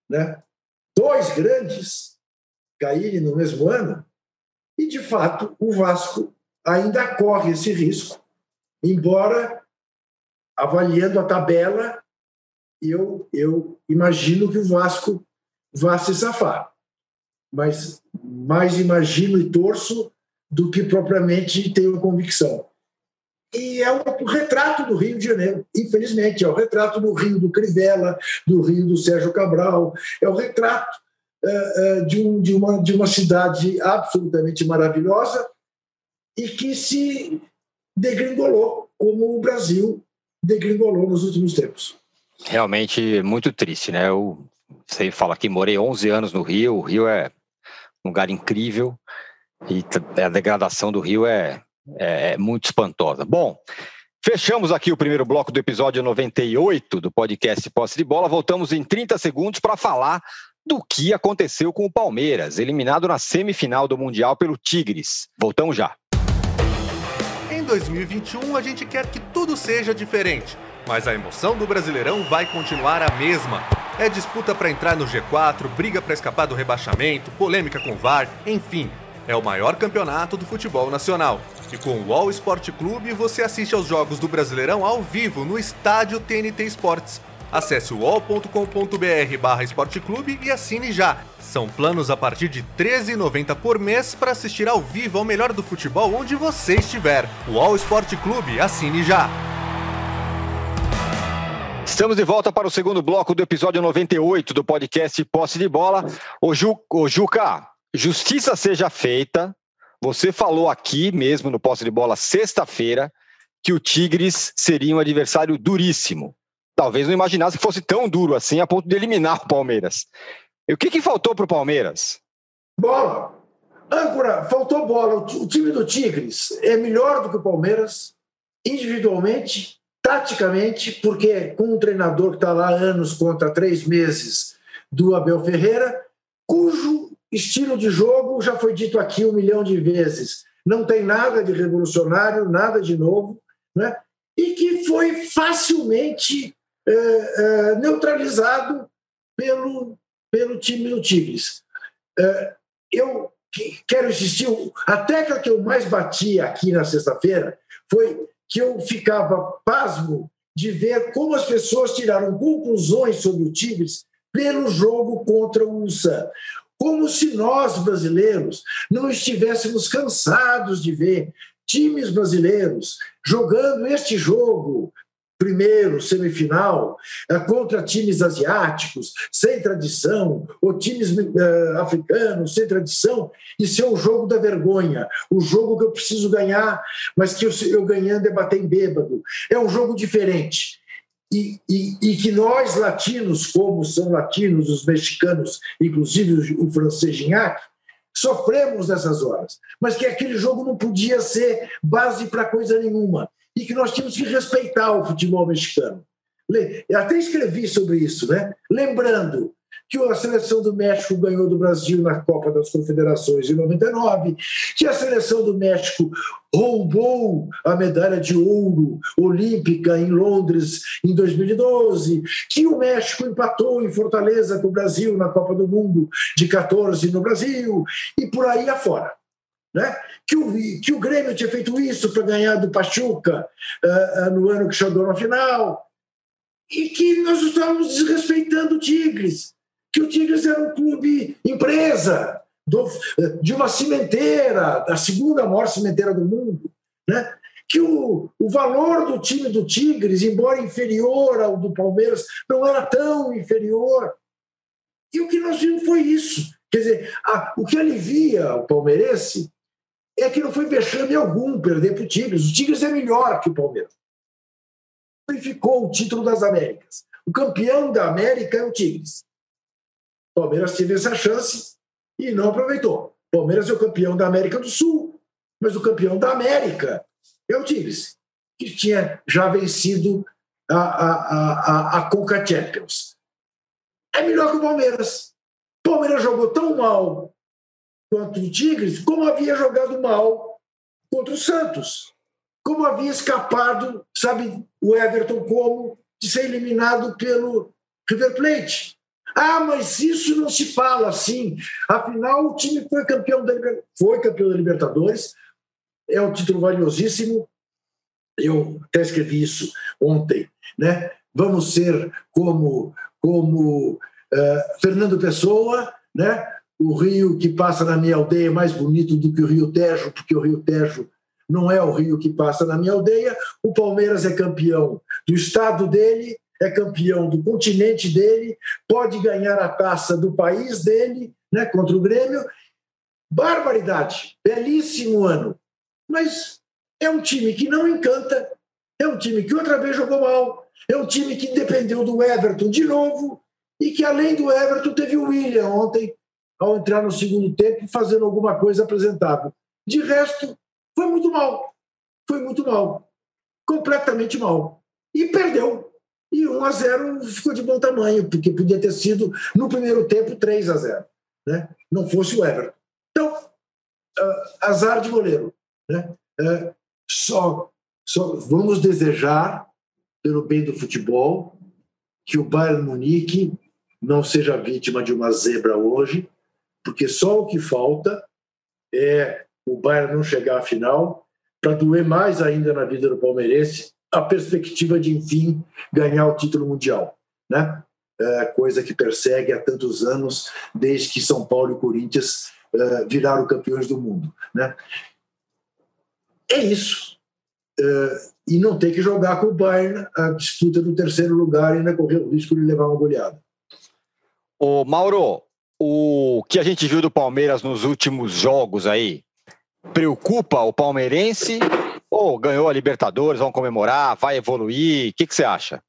Né? Dois grandes caírem no mesmo ano, e de fato o Vasco ainda corre esse risco, embora avaliando a tabela, eu, eu imagino que o Vasco vá se safar. Mas mais imagino e torço do que propriamente tenho convicção. e é o retrato do Rio de Janeiro, infelizmente, é o retrato do Rio do Crivella, do Rio do Sérgio Cabral, é o retrato uh, uh, de, um, de, uma, de uma cidade absolutamente maravilhosa e que se degringolou, como o Brasil degringolou nos últimos tempos. Realmente muito triste, né? Eu você fala que morei 11 anos no Rio, o Rio é um lugar incrível e a degradação do Rio é, é, é muito espantosa. Bom, fechamos aqui o primeiro bloco do episódio 98 do podcast Posse de Bola. Voltamos em 30 segundos para falar do que aconteceu com o Palmeiras, eliminado na semifinal do Mundial pelo Tigres. Voltamos já. Em 2021, a gente quer que tudo seja diferente, mas a emoção do Brasileirão vai continuar a mesma. É disputa para entrar no G4, briga para escapar do rebaixamento, polêmica com o VAR, enfim. É o maior campeonato do futebol nacional. E com o UOL Esporte Clube você assiste aos jogos do Brasileirão ao vivo no estádio TNT Esportes. Acesse uol.com.br barra esporteclube e assine já. São planos a partir de R$ 13,90 por mês para assistir ao vivo ao melhor do futebol onde você estiver. UOL Esporte Clube, assine já. Estamos de volta para o segundo bloco do episódio 98 do podcast Posse de Bola. O, Ju, o Juca, justiça seja feita. Você falou aqui mesmo no Posse de Bola sexta-feira que o Tigres seria um adversário duríssimo. Talvez não imaginasse que fosse tão duro assim a ponto de eliminar o Palmeiras. E o que, que faltou para o Palmeiras? Bola. Âncora, faltou bola. O time do Tigres é melhor do que o Palmeiras, individualmente, taticamente, porque com um treinador que está lá anos contra três meses do Abel Ferreira, estilo de jogo já foi dito aqui um milhão de vezes. Não tem nada de revolucionário, nada de novo, né? e que foi facilmente é, é, neutralizado pelo, pelo time do Tigres. É, eu quero insistir, a tecla que eu mais bati aqui na sexta-feira foi que eu ficava pasmo de ver como as pessoas tiraram conclusões sobre o Tigres pelo jogo contra o Ulsan. Como se nós, brasileiros, não estivéssemos cansados de ver times brasileiros jogando este jogo primeiro, semifinal, é, contra times asiáticos, sem tradição, ou times uh, africanos, sem tradição, isso é o jogo da vergonha, o jogo que eu preciso ganhar, mas que eu, eu ganhando é bater em bêbado. É um jogo diferente. E, e, e, que nós, latinos, como são latinos, os mexicanos, inclusive o, francês Gignac, sofremos nessas horas, mas que aquele jogo não podia ser base para coisa nenhuma e que nós tínhamos que respeitar o futebol mexicano. Eu até escrevi sobre isso, né? Lembrando que a seleção do México ganhou do Brasil na Copa das Confederações em 99, que a seleção do México roubou a medalha de ouro olímpica em Londres em 2012, que o México empatou em Fortaleza com o Brasil na Copa do Mundo de 14 no Brasil e por aí afora né? que, o, que o Grêmio tinha feito isso para ganhar do Pachuca uh, no ano que chegou na final, e que nós estávamos desrespeitando o Tigres, que o Tigres era um clube empresa do, de uma cimenteira, da segunda maior cimenteira do mundo, né? que o, o valor do time do Tigres, embora inferior ao do Palmeiras, não era tão inferior. E o que nós vimos foi isso. Quer dizer, a, o que alivia o palmeirense é que não foi vexame algum perder para o Tigres. O Tigres é melhor que o Palmeiras. E ficou o título das Américas. O campeão da América é o Tigres. Palmeiras teve essa chance e não aproveitou. Palmeiras é o campeão da América do Sul, mas o campeão da América é o Tigres, que tinha já vencido a, a, a, a Conca Champions. É melhor que o Palmeiras. Palmeiras jogou tão mal contra o Tigres, como havia jogado mal contra o Santos, como havia escapado, sabe, o Everton como de ser eliminado pelo River Plate. Ah, mas isso não se fala assim. Afinal, o time foi campeão da, foi campeão da Libertadores, é um título valiosíssimo. Eu até escrevi isso ontem, né? Vamos ser como como uh, Fernando Pessoa, né? o rio que passa na minha aldeia é mais bonito do que o rio Tejo, porque o rio Tejo não é o rio que passa na minha aldeia. O Palmeiras é campeão do estado dele, é campeão do continente dele, pode ganhar a taça do país dele, né, contra o Grêmio. Barbaridade, belíssimo ano. Mas é um time que não encanta, é um time que outra vez jogou mal, é um time que dependeu do Everton de novo e que, além do Everton, teve o William ontem, ao entrar no segundo tempo, fazendo alguma coisa apresentável. De resto, foi muito mal. Foi muito mal. Completamente mal. E perdeu. E 1 a 0 ficou de bom tamanho, porque podia ter sido, no primeiro tempo, 3 a 0 né? Não fosse o Everton. Então, uh, azar de goleiro. Né? Uh, só, só vamos desejar, pelo bem do futebol, que o Bayern Munique não seja vítima de uma zebra hoje, porque só o que falta é o Bayern não chegar à final, para doer mais ainda na vida do palmeirense a perspectiva de, enfim, ganhar o título mundial. Né? É, coisa que persegue há tantos anos, desde que São Paulo e Corinthians é, viraram campeões do mundo. Né? É isso. É, e não ter que jogar com o Bayern a disputa do terceiro lugar e ainda correr o risco de levar uma goleada. Ô, Mauro, o que a gente viu do Palmeiras nos últimos jogos aí preocupa o palmeirense ou ganhou a Libertadores, vão comemorar, vai evoluir? O que, que você acha?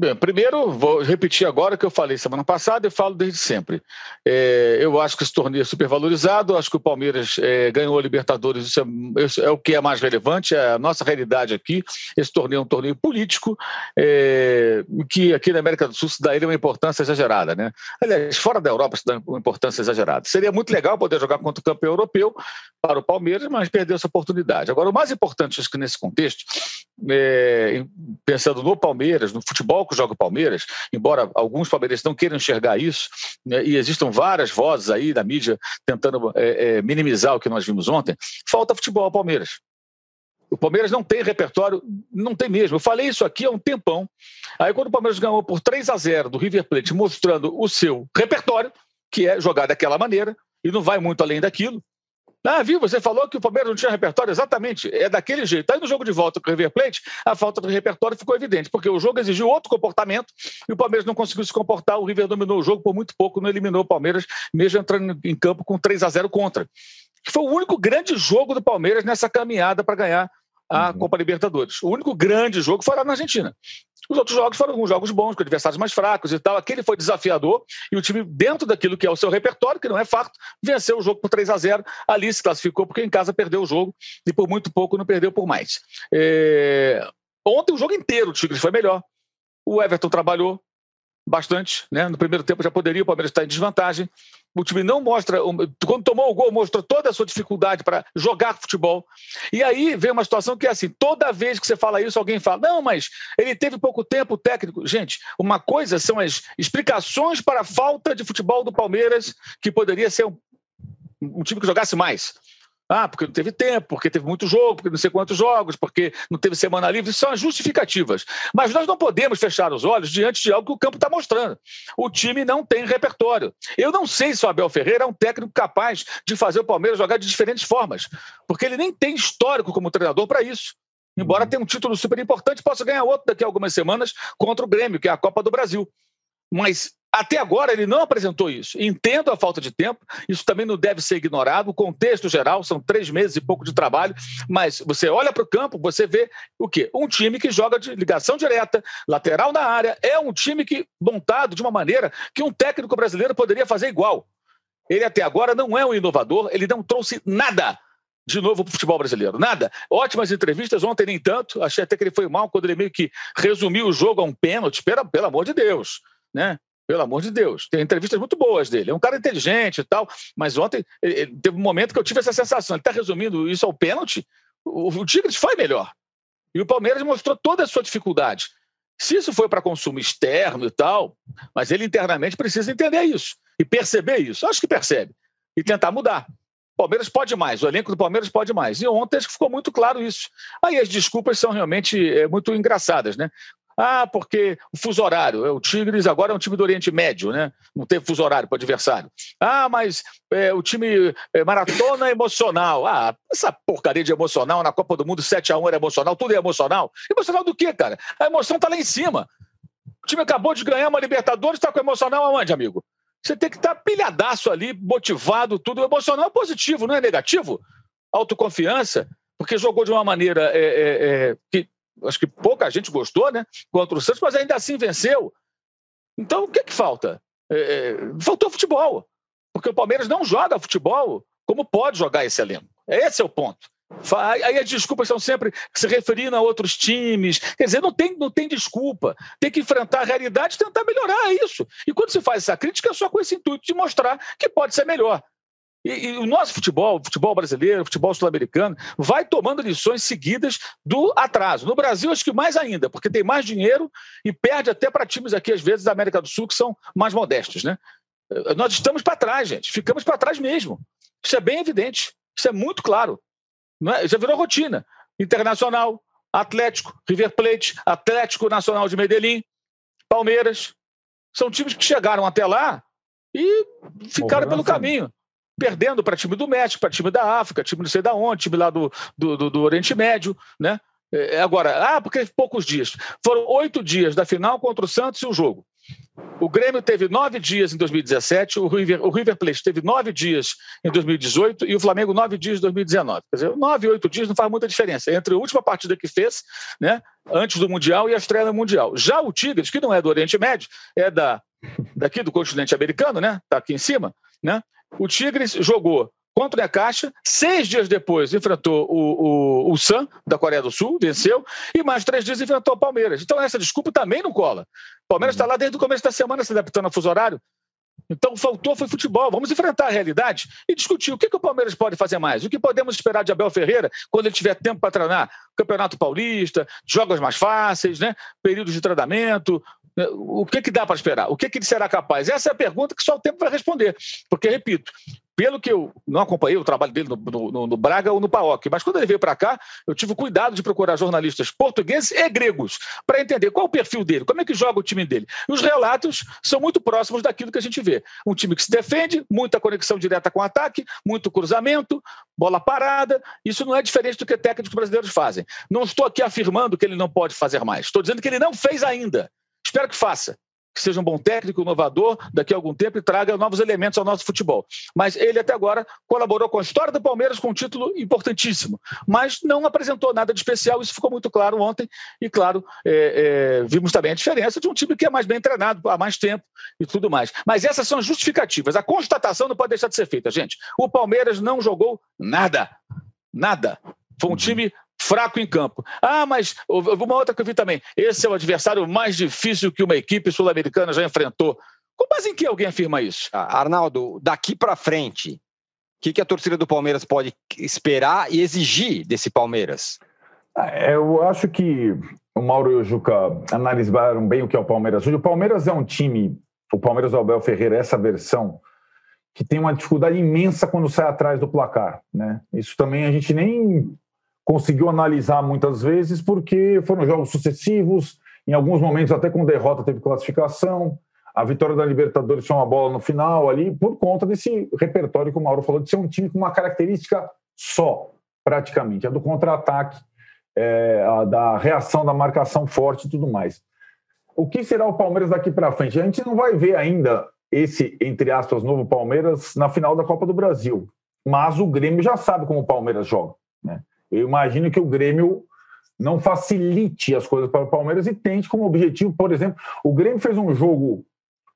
Bem, primeiro, vou repetir agora o que eu falei semana passada e falo desde sempre. É, eu acho que esse torneio é supervalorizado, acho que o Palmeiras é, ganhou a Libertadores, isso é, isso é, o que é mais relevante, é a nossa realidade aqui. Esse torneio é um torneio político, é, que aqui na América do Sul se dá ele uma importância exagerada. Né? Aliás, fora da Europa se dá uma importância exagerada. Seria muito legal poder jogar contra o campeão europeu para o Palmeiras, mas perdeu essa oportunidade. Agora, o mais importante, acho que nesse contexto, é, pensando no Palmeiras, no futebol que joga o Palmeiras, embora alguns palmeirenses não queiram enxergar isso, né, e existam várias vozes aí da mídia tentando é, é, minimizar o que nós vimos ontem, falta futebol ao Palmeiras. O Palmeiras não tem repertório, não tem mesmo. Eu falei isso aqui há um tempão. Aí, quando o Palmeiras ganhou por 3 a 0 do River Plate, mostrando o seu repertório, que é jogar daquela maneira, e não vai muito além daquilo, ah, viu? Você falou que o Palmeiras não tinha repertório. Exatamente. É daquele jeito. Aí no jogo de volta com o River Plate, a falta de repertório ficou evidente, porque o jogo exigiu outro comportamento e o Palmeiras não conseguiu se comportar. O River dominou o jogo por muito pouco, não eliminou o Palmeiras, mesmo entrando em campo com 3 a 0 contra. Foi o único grande jogo do Palmeiras nessa caminhada para ganhar a uhum. Copa Libertadores. O único grande jogo foi lá na Argentina. Os outros jogos foram alguns jogos bons, com adversários mais fracos e tal. Aquele foi desafiador e o time, dentro daquilo que é o seu repertório, que não é fato, venceu o jogo por 3 a 0 Ali se classificou porque em casa perdeu o jogo e por muito pouco não perdeu por mais. É... Ontem o jogo inteiro o Tigres foi melhor. O Everton trabalhou, bastante, né? No primeiro tempo já poderia, o Palmeiras está em desvantagem. O time não mostra, quando tomou o gol, mostrou toda a sua dificuldade para jogar futebol. E aí vem uma situação que é assim: toda vez que você fala isso, alguém fala, não, mas ele teve pouco tempo técnico. Gente, uma coisa são as explicações para a falta de futebol do Palmeiras, que poderia ser um, um time que jogasse mais. Ah, porque não teve tempo, porque teve muito jogo, porque não sei quantos jogos, porque não teve semana livre. São as justificativas. Mas nós não podemos fechar os olhos diante de algo que o campo está mostrando. O time não tem repertório. Eu não sei se o Abel Ferreira é um técnico capaz de fazer o Palmeiras jogar de diferentes formas, porque ele nem tem histórico como treinador para isso. Embora tenha um título super importante, possa ganhar outro daqui a algumas semanas contra o Grêmio, que é a Copa do Brasil. Mas até agora ele não apresentou isso. Entendo a falta de tempo, isso também não deve ser ignorado. O contexto geral são três meses e pouco de trabalho, mas você olha para o campo, você vê o quê? Um time que joga de ligação direta, lateral na área, é um time que montado de uma maneira que um técnico brasileiro poderia fazer igual. Ele até agora não é um inovador, ele não trouxe nada de novo para o futebol brasileiro. Nada. Ótimas entrevistas, ontem nem tanto. Achei até que ele foi mal quando ele meio que resumiu o jogo a um pênalti. Pelo, pelo amor de Deus. Né? Pelo amor de Deus. Tem entrevistas muito boas dele. É um cara inteligente e tal, mas ontem ele, teve um momento que eu tive essa sensação. Ele está resumindo isso ao pênalti. O, o Tigres foi melhor. E o Palmeiras mostrou toda a sua dificuldade. Se isso foi para consumo externo e tal, mas ele internamente precisa entender isso e perceber isso. Acho que percebe. E tentar mudar. O Palmeiras pode mais, o elenco do Palmeiras pode mais. E ontem acho que ficou muito claro isso. Aí as desculpas são realmente é, muito engraçadas, né? Ah, porque o fuso horário. É, o Tigres agora é um time do Oriente Médio, né? Não teve fuso horário para o adversário. Ah, mas é, o time é, maratona emocional. Ah, essa porcaria de emocional na Copa do Mundo 7 a 1 era emocional, tudo é emocional. Emocional do quê, cara? A emoção está lá em cima. O time acabou de ganhar uma Libertadores, está com emocional aonde, amigo? Você tem que estar tá pilhadaço ali, motivado, tudo. O emocional é positivo, não é negativo. Autoconfiança, porque jogou de uma maneira é, é, é, que acho que pouca gente gostou, né? Contra o Santos, mas ainda assim venceu. Então, o que, que falta? É, é, faltou futebol. Porque o Palmeiras não joga futebol como pode jogar esse elenco. Esse é o ponto. Aí as desculpas são sempre se referindo a outros times. Quer dizer, não tem, não tem desculpa. Tem que enfrentar a realidade e tentar melhorar isso. E quando se faz essa crítica, é só com esse intuito de mostrar que pode ser melhor. E, e, o nosso futebol, o futebol brasileiro, o futebol sul-americano, vai tomando lições seguidas do atraso. No Brasil, acho que mais ainda, porque tem mais dinheiro e perde até para times aqui, às vezes, da América do Sul, que são mais modestos. Né? Nós estamos para trás, gente. Ficamos para trás mesmo. Isso é bem evidente. Isso é muito claro. Não é? Já virou rotina. Internacional, Atlético, River Plate, Atlético Nacional de Medellín, Palmeiras. São times que chegaram até lá e ficaram pelo caminho. Perdendo para time do México, para time da África, time não sei da onde, time lá do, do, do, do Oriente Médio, né? É, agora, ah, porque poucos dias. Foram oito dias da final contra o Santos e o jogo. O Grêmio teve nove dias em 2017, o River, o River Plate teve nove dias em 2018 e o Flamengo nove dias em 2019. Quer dizer, nove, oito dias não faz muita diferença entre a última partida que fez, né, antes do Mundial e a estreia no Mundial. Já o Tigres, que não é do Oriente Médio, é da, daqui do continente americano, né, tá aqui em cima, né, o Tigres jogou contra o Necaxa. Seis dias depois enfrentou o, o, o Sam, da Coreia do Sul, venceu. E mais três dias enfrentou o Palmeiras. Então essa desculpa também não cola. O Palmeiras está lá desde o começo da semana se adaptando ao fuso horário. Então, faltou foi futebol. Vamos enfrentar a realidade e discutir o que, que o Palmeiras pode fazer mais. O que podemos esperar de Abel Ferreira quando ele tiver tempo para treinar? Campeonato Paulista, jogos mais fáceis, né? períodos de treinamento. O que, que dá para esperar? O que, que ele será capaz? Essa é a pergunta que só o tempo vai responder. Porque, repito, pelo que eu não acompanhei o trabalho dele no, no, no Braga ou no PAOC, mas quando ele veio para cá, eu tive cuidado de procurar jornalistas portugueses e gregos para entender qual o perfil dele, como é que joga o time dele. E os relatos são muito próximos daquilo que a gente vê. Um time que se defende, muita conexão direta com o ataque, muito cruzamento, bola parada. Isso não é diferente do que técnicos brasileiros fazem. Não estou aqui afirmando que ele não pode fazer mais. Estou dizendo que ele não fez ainda. Espero que faça que seja um bom técnico, inovador, daqui a algum tempo e traga novos elementos ao nosso futebol. Mas ele até agora colaborou com a história do Palmeiras com um título importantíssimo, mas não apresentou nada de especial. Isso ficou muito claro ontem e, claro, é, é, vimos também a diferença de um time que é mais bem treinado há mais tempo e tudo mais. Mas essas são as justificativas. A constatação não pode deixar de ser feita, gente. O Palmeiras não jogou nada. Nada. Foi um time fraco em campo. Ah, mas uma outra que eu vi também. Esse é o adversário mais difícil que uma equipe sul-americana já enfrentou. Com base em que alguém afirma isso? Ah, Arnaldo, daqui para frente, o que, que a torcida do Palmeiras pode esperar e exigir desse Palmeiras? Ah, eu acho que o Mauro e o Juca analisaram bem o que é o Palmeiras. O Palmeiras é um time, o Palmeiras do Abel Ferreira, essa versão, que tem uma dificuldade imensa quando sai atrás do placar. Né? Isso também a gente nem conseguiu analisar muitas vezes, porque foram jogos sucessivos, em alguns momentos até com derrota teve classificação, a vitória da Libertadores tinha uma bola no final ali, por conta desse repertório que o Mauro falou, de ser um time com uma característica só, praticamente, a do contra-ataque, é, a da reação da marcação forte e tudo mais. O que será o Palmeiras daqui para frente? A gente não vai ver ainda esse, entre aspas, novo Palmeiras na final da Copa do Brasil. Mas o Grêmio já sabe como o Palmeiras joga. Né? Eu imagino que o Grêmio não facilite as coisas para o Palmeiras e tente como objetivo, por exemplo, o Grêmio fez um jogo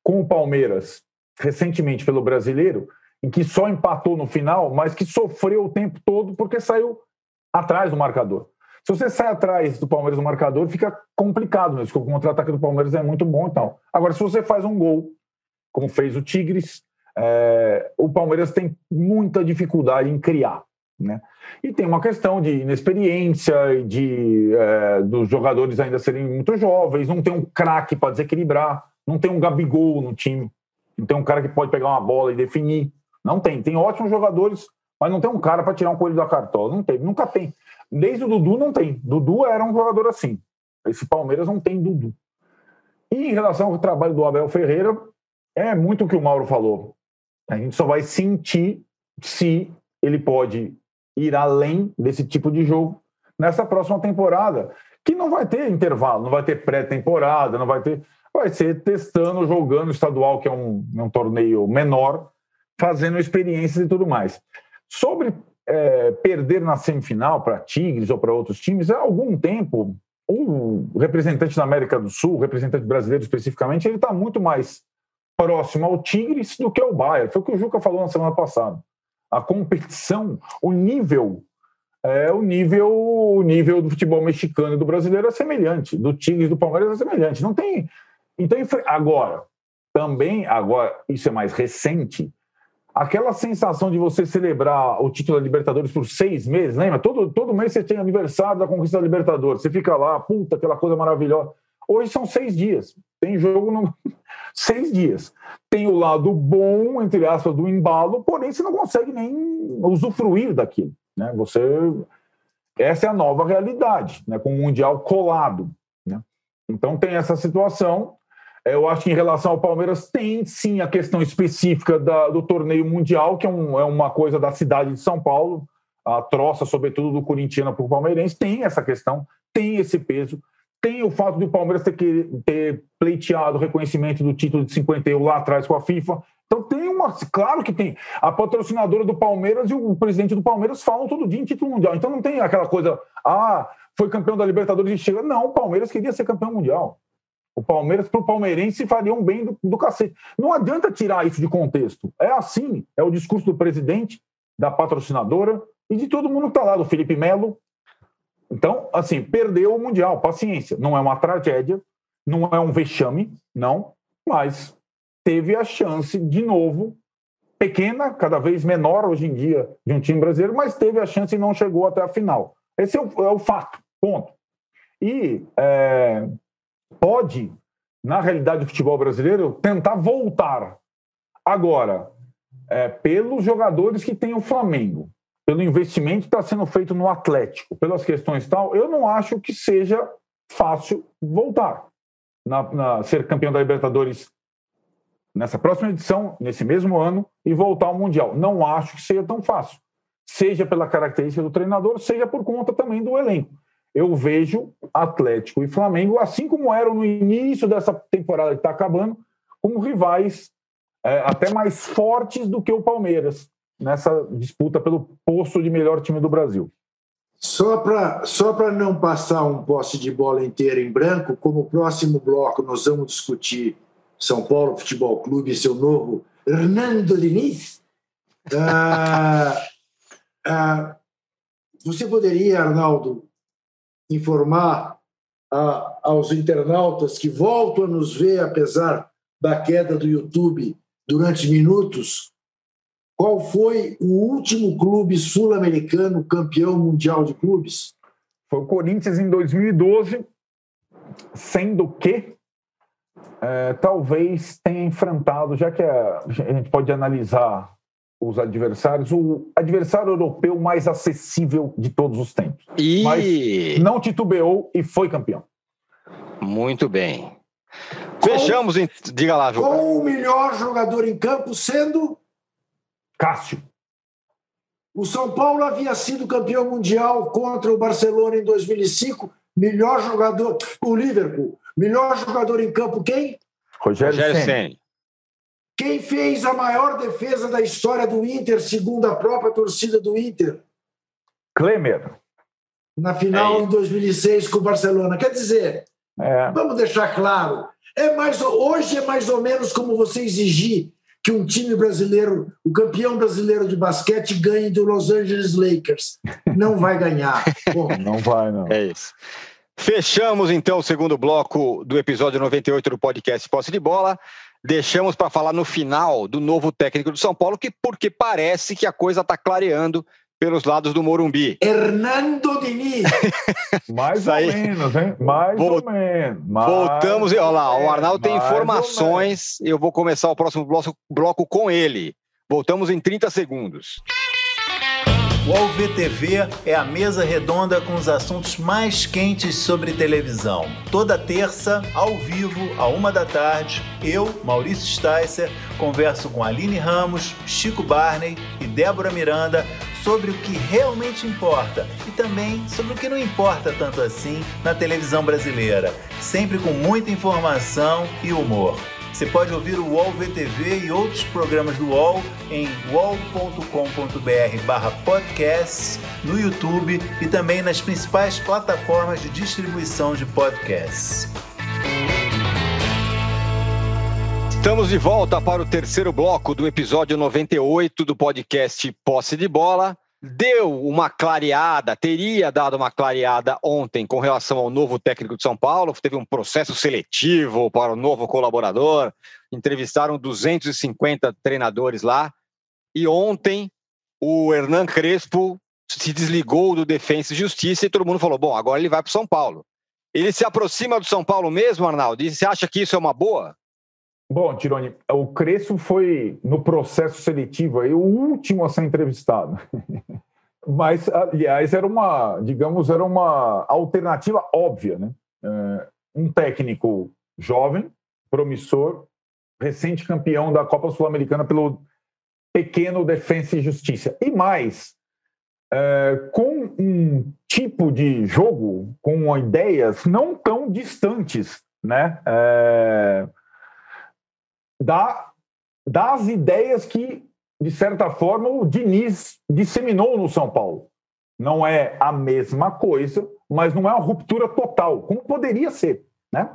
com o Palmeiras recentemente pelo Brasileiro, em que só empatou no final, mas que sofreu o tempo todo porque saiu atrás do marcador. Se você sai atrás do Palmeiras no marcador, fica complicado mesmo, porque o contra-ataque do Palmeiras é muito bom e tal. Agora, se você faz um gol, como fez o Tigres, é, o Palmeiras tem muita dificuldade em criar. Né? E tem uma questão de inexperiência, de é, dos jogadores ainda serem muito jovens, não tem um craque para desequilibrar, não tem um Gabigol no time, não tem um cara que pode pegar uma bola e definir. Não tem. Tem ótimos jogadores, mas não tem um cara para tirar um coelho da cartola. Não tem, nunca tem. Desde o Dudu não tem. Dudu era um jogador assim. Esse Palmeiras não tem Dudu. E em relação ao trabalho do Abel Ferreira, é muito o que o Mauro falou. A gente só vai sentir se ele pode ir além desse tipo de jogo nessa próxima temporada, que não vai ter intervalo, não vai ter pré-temporada, não vai ter. Vai ser testando, jogando estadual, que é um, é um torneio menor, fazendo experiências e tudo mais. Sobre é, perder na semifinal para Tigres ou para outros times, há algum tempo, o representante da América do Sul, o representante brasileiro especificamente, ele está muito mais próximo ao Tigres do que ao Bayern. Foi o que o Juca falou na semana passada. A competição, o nível é o nível o nível do futebol mexicano e do brasileiro é semelhante, do Tigres do Palmeiras é semelhante. Não tem então agora também agora isso é mais recente. Aquela sensação de você celebrar o título da Libertadores por seis meses, lembra? Todo, todo mês você tem aniversário da conquista da Libertadores. Você fica lá, puta, aquela coisa maravilhosa. Hoje são seis dias. Tem jogo no... (laughs) seis dias. Tem o lado bom, entre aspas, do embalo, porém você não consegue nem usufruir daquilo. Né? Você... Essa é a nova realidade, né? com o Mundial colado. Né? Então tem essa situação. Eu acho que em relação ao Palmeiras tem sim a questão específica da, do torneio mundial, que é, um, é, uma coisa da cidade de São Paulo, a troça, sobretudo do corintiano para o palmeirense, tem essa questão, tem esse peso. Tem o fato de o Palmeiras ter, que, ter pleiteado o reconhecimento do título de 51 lá atrás com a FIFA. Então tem uma. Claro que tem. A patrocinadora do Palmeiras e o presidente do Palmeiras falam todo dia em título mundial. Então não tem aquela coisa, ah, foi campeão da Libertadores e chega. Não, o Palmeiras queria ser campeão mundial. O Palmeiras, para o palmeirense, faria um bem do, do cacete. Não adianta tirar isso de contexto. É assim, é o discurso do presidente, da patrocinadora e de todo mundo que está lá, do Felipe Melo, então, assim, perdeu o Mundial, paciência. Não é uma tragédia, não é um vexame, não, mas teve a chance de novo, pequena, cada vez menor hoje em dia, de um time brasileiro, mas teve a chance e não chegou até a final. Esse é o, é o fato, ponto. E é, pode, na realidade do futebol brasileiro, tentar voltar. Agora, é, pelos jogadores que tem o Flamengo, pelo investimento que está sendo feito no Atlético, pelas questões tal, eu não acho que seja fácil voltar na, na ser campeão da Libertadores nessa próxima edição, nesse mesmo ano, e voltar ao Mundial. Não acho que seja tão fácil. Seja pela característica do treinador, seja por conta também do elenco. Eu vejo Atlético e Flamengo, assim como eram no início dessa temporada que está acabando, como rivais é, até mais fortes do que o Palmeiras nessa disputa pelo posto de melhor time do Brasil. Só para só não passar um posse de bola inteiro em branco, como próximo bloco nós vamos discutir São Paulo Futebol Clube e seu novo Hernando Diniz, (laughs) ah, ah, você poderia, Arnaldo, informar ah, aos internautas que voltam a nos ver, apesar da queda do YouTube durante minutos, qual foi o último clube sul-americano campeão mundial de clubes? Foi o Corinthians em 2012, sendo que é, talvez tenha enfrentado, já que a, a gente pode analisar os adversários, o adversário europeu mais acessível de todos os tempos. E... Mas não titubeou e foi campeão. Muito bem. Fechamos, em... diga lá, João. Com o melhor jogador em campo sendo Cássio. O São Paulo havia sido campeão mundial contra o Barcelona em 2005. Melhor jogador, o Liverpool. Melhor jogador em campo, quem? Rogério, Rogério Senna. Quem fez a maior defesa da história do Inter, segundo a própria torcida do Inter? Klemer. Na final é em 2006 com o Barcelona. Quer dizer, é. vamos deixar claro, é mais, hoje é mais ou menos como você exigir que um time brasileiro, o campeão brasileiro de basquete, ganhe do Los Angeles Lakers. Não vai ganhar. (laughs) Bom, não vai, não. É isso. Fechamos então o segundo bloco do episódio 98 do podcast Posse de Bola. Deixamos para falar no final do novo técnico do São Paulo, que porque parece que a coisa está clareando pelos lados do Morumbi. Hernando Diniz. (laughs) mais ou menos, hein? Mais ou menos. Mais voltamos, olha lá, o Arnaldo tem informações. Eu vou começar o próximo bloco, bloco com ele. Voltamos em 30 segundos. O AlvTV é a mesa redonda com os assuntos mais quentes sobre televisão. Toda terça, ao vivo, a uma da tarde, eu, Maurício Sticer, converso com Aline Ramos, Chico Barney e Débora Miranda sobre o que realmente importa e também sobre o que não importa tanto assim na televisão brasileira, sempre com muita informação e humor. Você pode ouvir o UOL VTV e outros programas do UOL em wallcombr podcasts, no YouTube e também nas principais plataformas de distribuição de podcasts. Estamos de volta para o terceiro bloco do episódio 98 do podcast Posse de Bola deu uma clareada, teria dado uma clareada ontem com relação ao novo técnico de São Paulo. Teve um processo seletivo para o novo colaborador, entrevistaram 250 treinadores lá. E ontem o Hernan Crespo se desligou do Defensa e Justiça e todo mundo falou: bom, agora ele vai para o São Paulo. Ele se aproxima do São Paulo mesmo, Arnaldo? E você acha que isso é uma boa? Bom, Tironi, o Crespo foi no processo seletivo aí o último a ser entrevistado. (laughs) Mas, aliás, era uma, digamos, era uma alternativa óbvia, né? É, um técnico jovem, promissor, recente campeão da Copa Sul-Americana pelo pequeno Defensa e Justiça. E mais, é, com um tipo de jogo, com ideias não tão distantes, né? É, da, das ideias que, de certa forma, o Diniz disseminou no São Paulo. Não é a mesma coisa, mas não é uma ruptura total, como poderia ser. Né?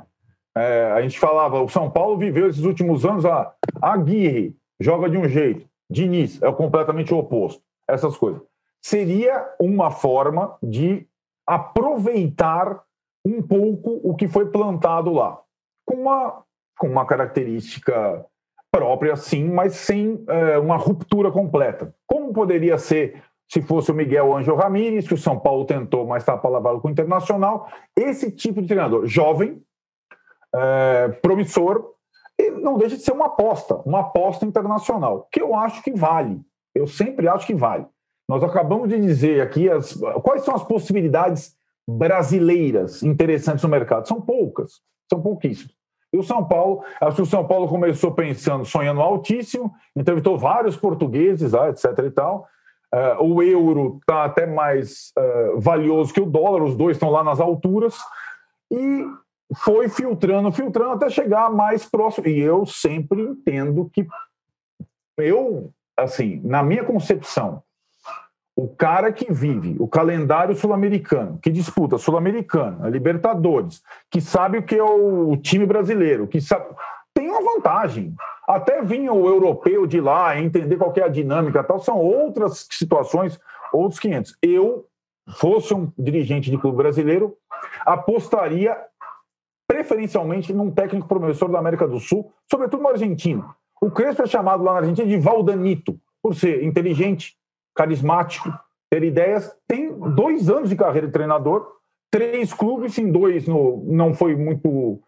É, a gente falava, o São Paulo viveu esses últimos anos, a, Aguirre joga de um jeito, Diniz é completamente o oposto, essas coisas. Seria uma forma de aproveitar um pouco o que foi plantado lá, com uma com uma característica própria, sim, mas sem é, uma ruptura completa. Como poderia ser se fosse o Miguel Ângelo Ramírez, que o São Paulo tentou, mas está palavado com o Internacional, esse tipo de treinador, jovem, é, promissor, e não deixa de ser uma aposta, uma aposta internacional, que eu acho que vale. Eu sempre acho que vale. Nós acabamos de dizer aqui as, quais são as possibilidades brasileiras interessantes no mercado. São poucas, são pouquíssimas. E o São Paulo, acho que o São Paulo começou pensando, sonhando altíssimo, entrevistou vários portugueses, ah, etc. e tal. Uh, o euro está até mais uh, valioso que o dólar, os dois estão lá nas alturas. E foi filtrando, filtrando até chegar mais próximo. E eu sempre entendo que eu, assim, na minha concepção, o cara que vive o calendário sul-americano, que disputa Sul-Americana, Libertadores, que sabe o que é o time brasileiro, que sabe, tem uma vantagem. Até vinha o europeu de lá, entender qual é a dinâmica tal, são outras situações, outros 500. Eu, fosse um dirigente de clube brasileiro, apostaria preferencialmente num técnico promissor da América do Sul, sobretudo no argentino. O Crespo é chamado lá na Argentina de Valdanito, por ser inteligente, carismático, ter ideias. Tem dois anos de carreira de treinador, três clubes, em dois no, não foi muito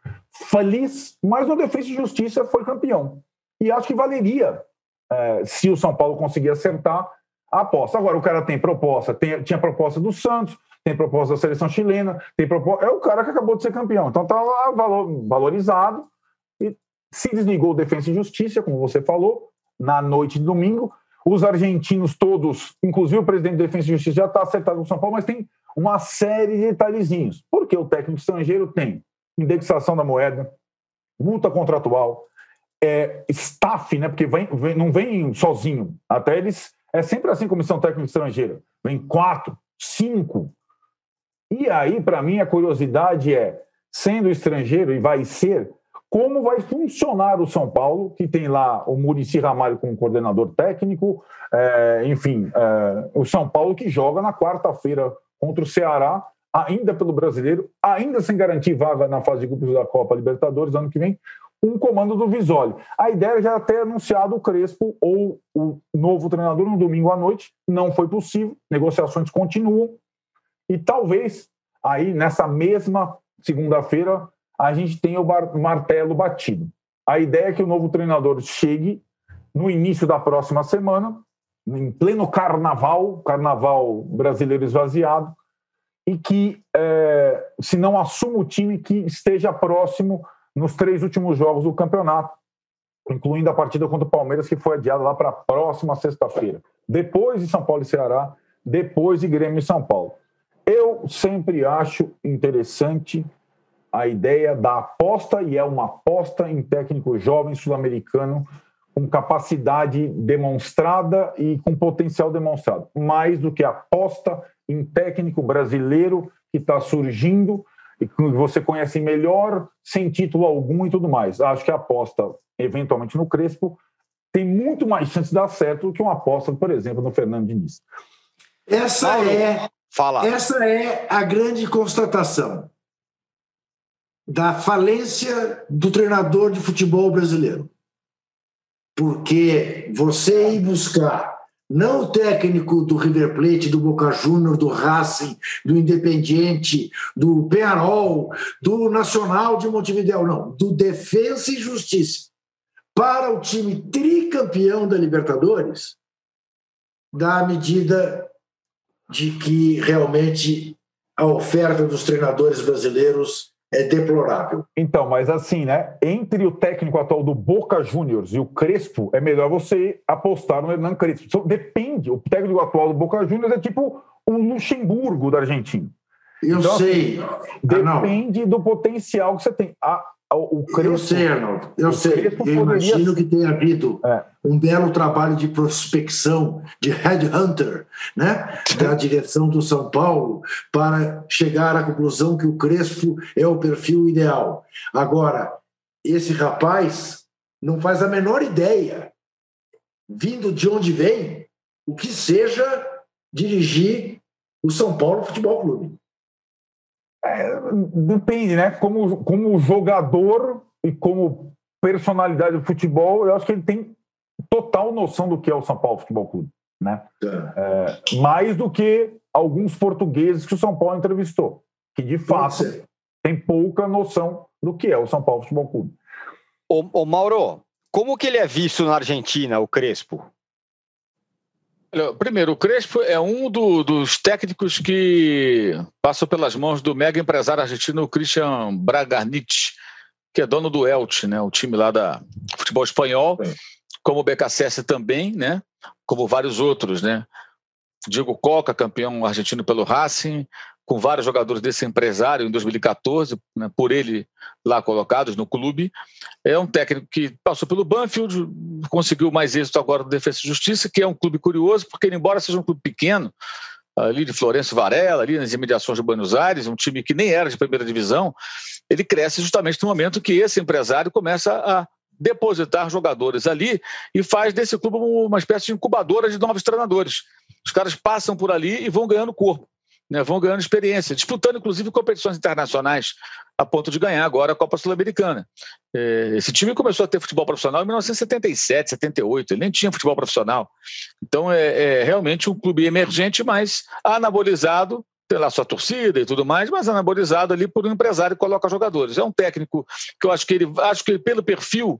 feliz, mas no Defesa e Justiça foi campeão. E acho que valeria, é, se o São Paulo conseguir acertar, a aposta. Agora, o cara tem proposta, tem, tinha proposta do Santos, tem proposta da seleção chilena, tem proposta. É o cara que acabou de ser campeão. Então tá lá valor, valorizado e se desligou o Defesa e Justiça, como você falou, na noite de domingo. Os argentinos todos, inclusive o presidente de Defesa e Justiça, já está acertado com o São Paulo, mas tem uma série de detalhezinhos. Porque o técnico estrangeiro tem indexação da moeda, multa contratual, é, staff, né? Porque vem, vem, não vem sozinho. Até eles. É sempre assim comissão técnica estrangeira. Vem quatro, cinco. E aí, para mim, a curiosidade é, sendo estrangeiro, e vai ser, como vai funcionar o São Paulo, que tem lá o Murici Ramalho como coordenador técnico, é, enfim, é, o São Paulo que joga na quarta-feira contra o Ceará, ainda pelo brasileiro, ainda sem garantir vaga na fase de grupos da Copa Libertadores ano que vem, um comando do Visoli. A ideia já ter anunciado o Crespo ou o novo treinador no domingo à noite, não foi possível, negociações continuam, e talvez aí nessa mesma segunda-feira a gente tem o martelo batido. A ideia é que o novo treinador chegue no início da próxima semana em pleno carnaval, carnaval brasileiro esvaziado, e que é, se não assuma o time que esteja próximo nos três últimos jogos do campeonato, incluindo a partida contra o Palmeiras, que foi adiada lá para a próxima sexta-feira. Depois de São Paulo e Ceará, depois de Grêmio e São Paulo. Eu sempre acho interessante a ideia da aposta, e é uma aposta em técnico jovem sul-americano com capacidade demonstrada e com potencial demonstrado, mais do que aposta em técnico brasileiro que está surgindo e que você conhece melhor, sem título algum e tudo mais. Acho que a aposta, eventualmente, no Crespo tem muito mais chance de dar certo do que uma aposta, por exemplo, no Fernando Diniz. Essa Paulo, é, fala. essa é a grande constatação da falência do treinador de futebol brasileiro. Porque você ir buscar não o técnico do River Plate, do Boca Júnior, do Racing, do Independiente, do Penarol, do Nacional de Montevideo, não, do Defensa e Justiça, para o time tricampeão da Libertadores, dá medida de que realmente a oferta dos treinadores brasileiros é deplorável. Então, mas assim, né? Entre o técnico atual do Boca Juniors e o Crespo, é melhor você apostar no Hernan Crespo. Então, depende. O técnico atual do Boca Juniors é tipo o Luxemburgo da Argentina. Eu então, assim, sei. Assim, depende ah, do potencial que você tem. A, o Crespo, eu sei, Arnaldo, eu sei. Eu imagino que tenha havido é. um belo trabalho de prospecção, de headhunter, né? da direção do São Paulo, para chegar à conclusão que o Crespo é o perfil ideal. Agora, esse rapaz não faz a menor ideia, vindo de onde vem, o que seja dirigir o São Paulo Futebol Clube. É, depende, né? Como, como jogador e como personalidade do futebol, eu acho que ele tem total noção do que é o São Paulo Futebol Clube, né? É, mais do que alguns portugueses que o São Paulo entrevistou, que de fato tem pouca noção do que é o São Paulo Futebol Clube. Ô, ô Mauro, como que ele é visto na Argentina, o Crespo? Primeiro, o Crespo é um do, dos técnicos que passou pelas mãos do mega empresário argentino Christian Bragarnich, que é dono do Elche, né, o time lá da futebol espanhol, Sim. como o BKSS também, né, como vários outros, né. Diego Coca, campeão argentino pelo Racing, com vários jogadores desse empresário em 2014, né, por ele lá colocados no clube. É um técnico que passou pelo Banfield, conseguiu mais êxito agora no Defesa e Justiça, que é um clube curioso, porque embora seja um clube pequeno, ali de Florencio Varela, ali nas imediações de Buenos Aires, um time que nem era de primeira divisão, ele cresce justamente no momento que esse empresário começa a depositar jogadores ali e faz desse clube uma espécie de incubadora de novos treinadores. Os caras passam por ali e vão ganhando corpo né, vão ganhando experiência, disputando inclusive competições internacionais, a ponto de ganhar agora a Copa Sul-Americana. É, esse time começou a ter futebol profissional em 1977, 78, ele nem tinha futebol profissional. Então é, é realmente um clube emergente, mas anabolizado pela sua torcida e tudo mais, mas anabolizado ali por um empresário que coloca jogadores. É um técnico que eu acho que ele, acho que pelo perfil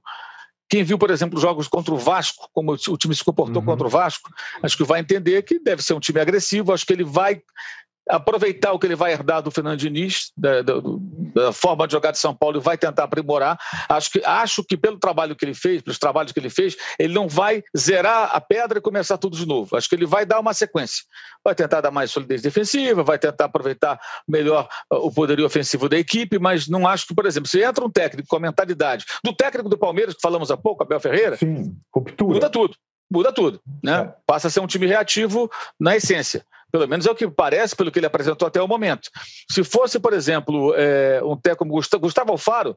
quem viu, por exemplo, jogos contra o Vasco, como o time se comportou uhum. contra o Vasco, acho que vai entender que deve ser um time agressivo, acho que ele vai aproveitar o que ele vai herdar do Fernando Diniz, da, da, da, forma de jogar de São Paulo, e vai tentar aprimorar. Acho que, acho que pelo trabalho que ele fez, pelos trabalhos que ele fez, ele não vai zerar a pedra e começar tudo de novo. Acho que ele vai dar uma sequência. Vai tentar dar mais solidez defensiva, vai tentar aproveitar melhor uh, o poderio ofensivo da equipe, mas não acho que, por exemplo, se entra um técnico com a mentalidade do técnico do Palmeiras, que falamos há pouco, Abel Ferreira, Sim, ruptura. muda tudo. Muda tudo, né? É. Passa a ser um time reativo na essência. Pelo menos é o que parece, pelo que ele apresentou até o momento. Se fosse, por exemplo, é, um técnico como Gustavo Alfaro,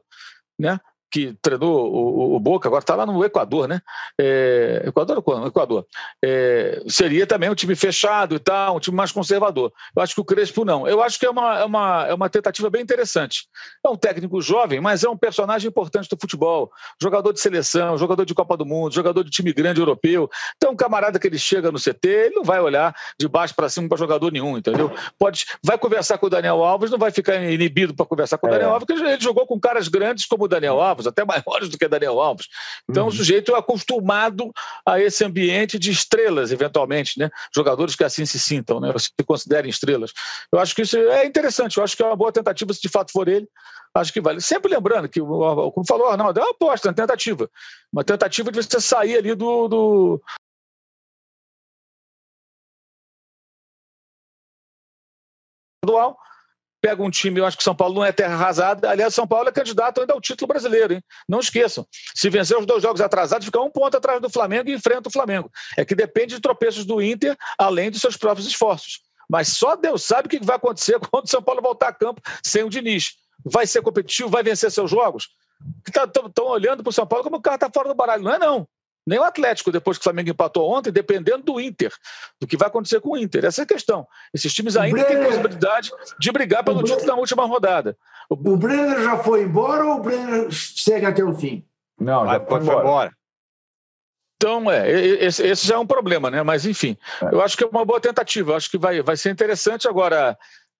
né? Que treinou o, o Boca, agora está lá no Equador, né? É, Equador ou Equador? É, seria também um time fechado e tal, um time mais conservador. Eu acho que o Crespo não. Eu acho que é uma, é uma, é uma tentativa bem interessante. É um técnico jovem, mas é um personagem importante do futebol. Jogador de seleção, jogador de Copa do Mundo, jogador de time grande europeu. Então, um camarada que ele chega no CT, ele não vai olhar de baixo para cima para jogador nenhum, entendeu? Pode, vai conversar com o Daniel Alves, não vai ficar inibido para conversar com o é. Daniel Alves, porque ele jogou com caras grandes como o Daniel Alves Alves, até maiores do que Daniel Alves. Então, uhum. o sujeito é acostumado a esse ambiente de estrelas, eventualmente, né? Jogadores que assim se sintam, né? Se considerem estrelas. Eu acho que isso é interessante, eu acho que é uma boa tentativa, se de fato for ele, acho que vale. Sempre lembrando que, como falou Arnaldo, é uma aposta, uma tentativa. Uma tentativa de você sair ali do, do estadual, pega um time, eu acho que São Paulo não é terra arrasada. Aliás, São Paulo é candidato ainda ao título brasileiro, hein? Não esqueçam. Se vencer os dois jogos atrasados, fica um ponto atrás do Flamengo e enfrenta o Flamengo. É que depende de tropeços do Inter, além dos seus próprios esforços. Mas só Deus sabe o que vai acontecer (laughs) quando o São Paulo voltar a campo sem o Diniz. Vai ser competitivo, vai vencer seus jogos? Estão tá, olhando para o São Paulo como o cara está fora do baralho. Não é, não nem o Atlético, depois que o Flamengo empatou ontem, dependendo do Inter, do que vai acontecer com o Inter. Essa é a questão. Esses times ainda Brenner, têm possibilidade de brigar pelo título na última rodada. O... o Brenner já foi embora ou o Brenner segue até o fim? Não, já foi, embora. embora. Então, é, esse, esse, já é um problema, né? Mas, enfim, é. eu acho que é uma boa tentativa. Eu acho que vai, vai ser interessante. Agora,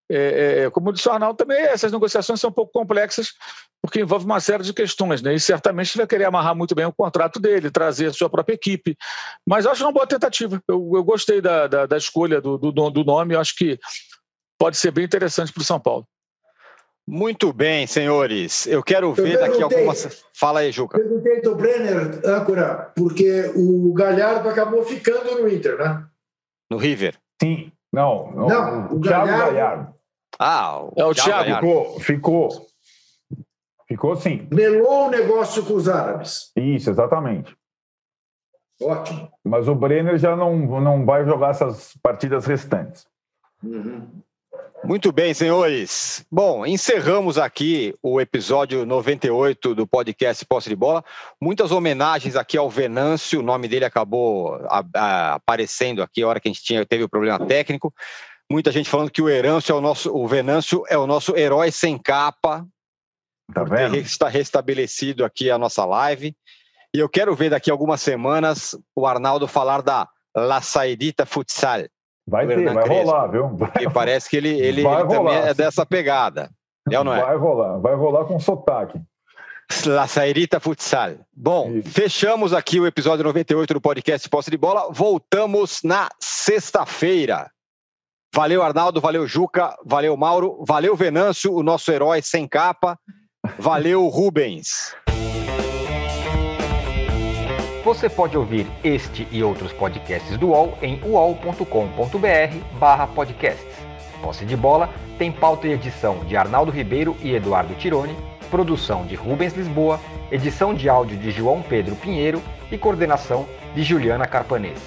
é, é, como disse o Arnaldo, também essas negociações são um pouco complexas, porque envolve uma série de questões, né? E certamente vai querer amarrar muito bem o contrato dele, trazer a sua própria equipe. Mas acho uma boa tentativa. Eu, eu gostei da, da, da escolha do, do, do nome, acho que pode ser bem interessante para o São Paulo. Muito bem, senhores. Eu quero ver eu daqui algumas. Fala aí, Juca. Perguntei do Brenner, âncora, porque o Galhardo acabou ficando no Inter, né? No River. Sim. Não, não, não o, o Thiago Galhardo. Galhardo. Ah, o, é o Thiago. Ficou, ficou. Ficou sim. Melou o negócio com os árabes. Isso, exatamente. Ótimo. Mas o Brenner já não, não vai jogar essas partidas restantes. Uhum. Muito bem, senhores. Bom, encerramos aqui o episódio 98 do podcast Posse de Bola. Muitas homenagens aqui ao Venâncio, o nome dele acabou a, a, aparecendo aqui a hora que a gente tinha, teve o problema técnico. Muita gente falando que o Herâncio é o nosso, o Venâncio é o nosso herói sem capa. Tá vendo? Está restabelecido aqui a nossa live. E eu quero ver daqui a algumas semanas o Arnaldo falar da La Saidita Futsal. Vai ter, vai Crespo, rolar, viu? Porque parece que ele, ele, ele também é dessa pegada. É ou não é? Vai rolar, vai rolar com sotaque. La Sairita Futsal. Bom, Isso. fechamos aqui o episódio 98 do podcast Posse de Bola. Voltamos na sexta-feira. Valeu, Arnaldo, valeu, Juca, valeu, Mauro, valeu, Venâncio, o nosso herói sem capa. Valeu, (laughs) Rubens. Você pode ouvir este e outros podcasts do UOL em uol.com.br barra podcasts. Posse de Bola tem pauta e edição de Arnaldo Ribeiro e Eduardo Tironi, produção de Rubens Lisboa, edição de áudio de João Pedro Pinheiro e coordenação de Juliana Carpanês.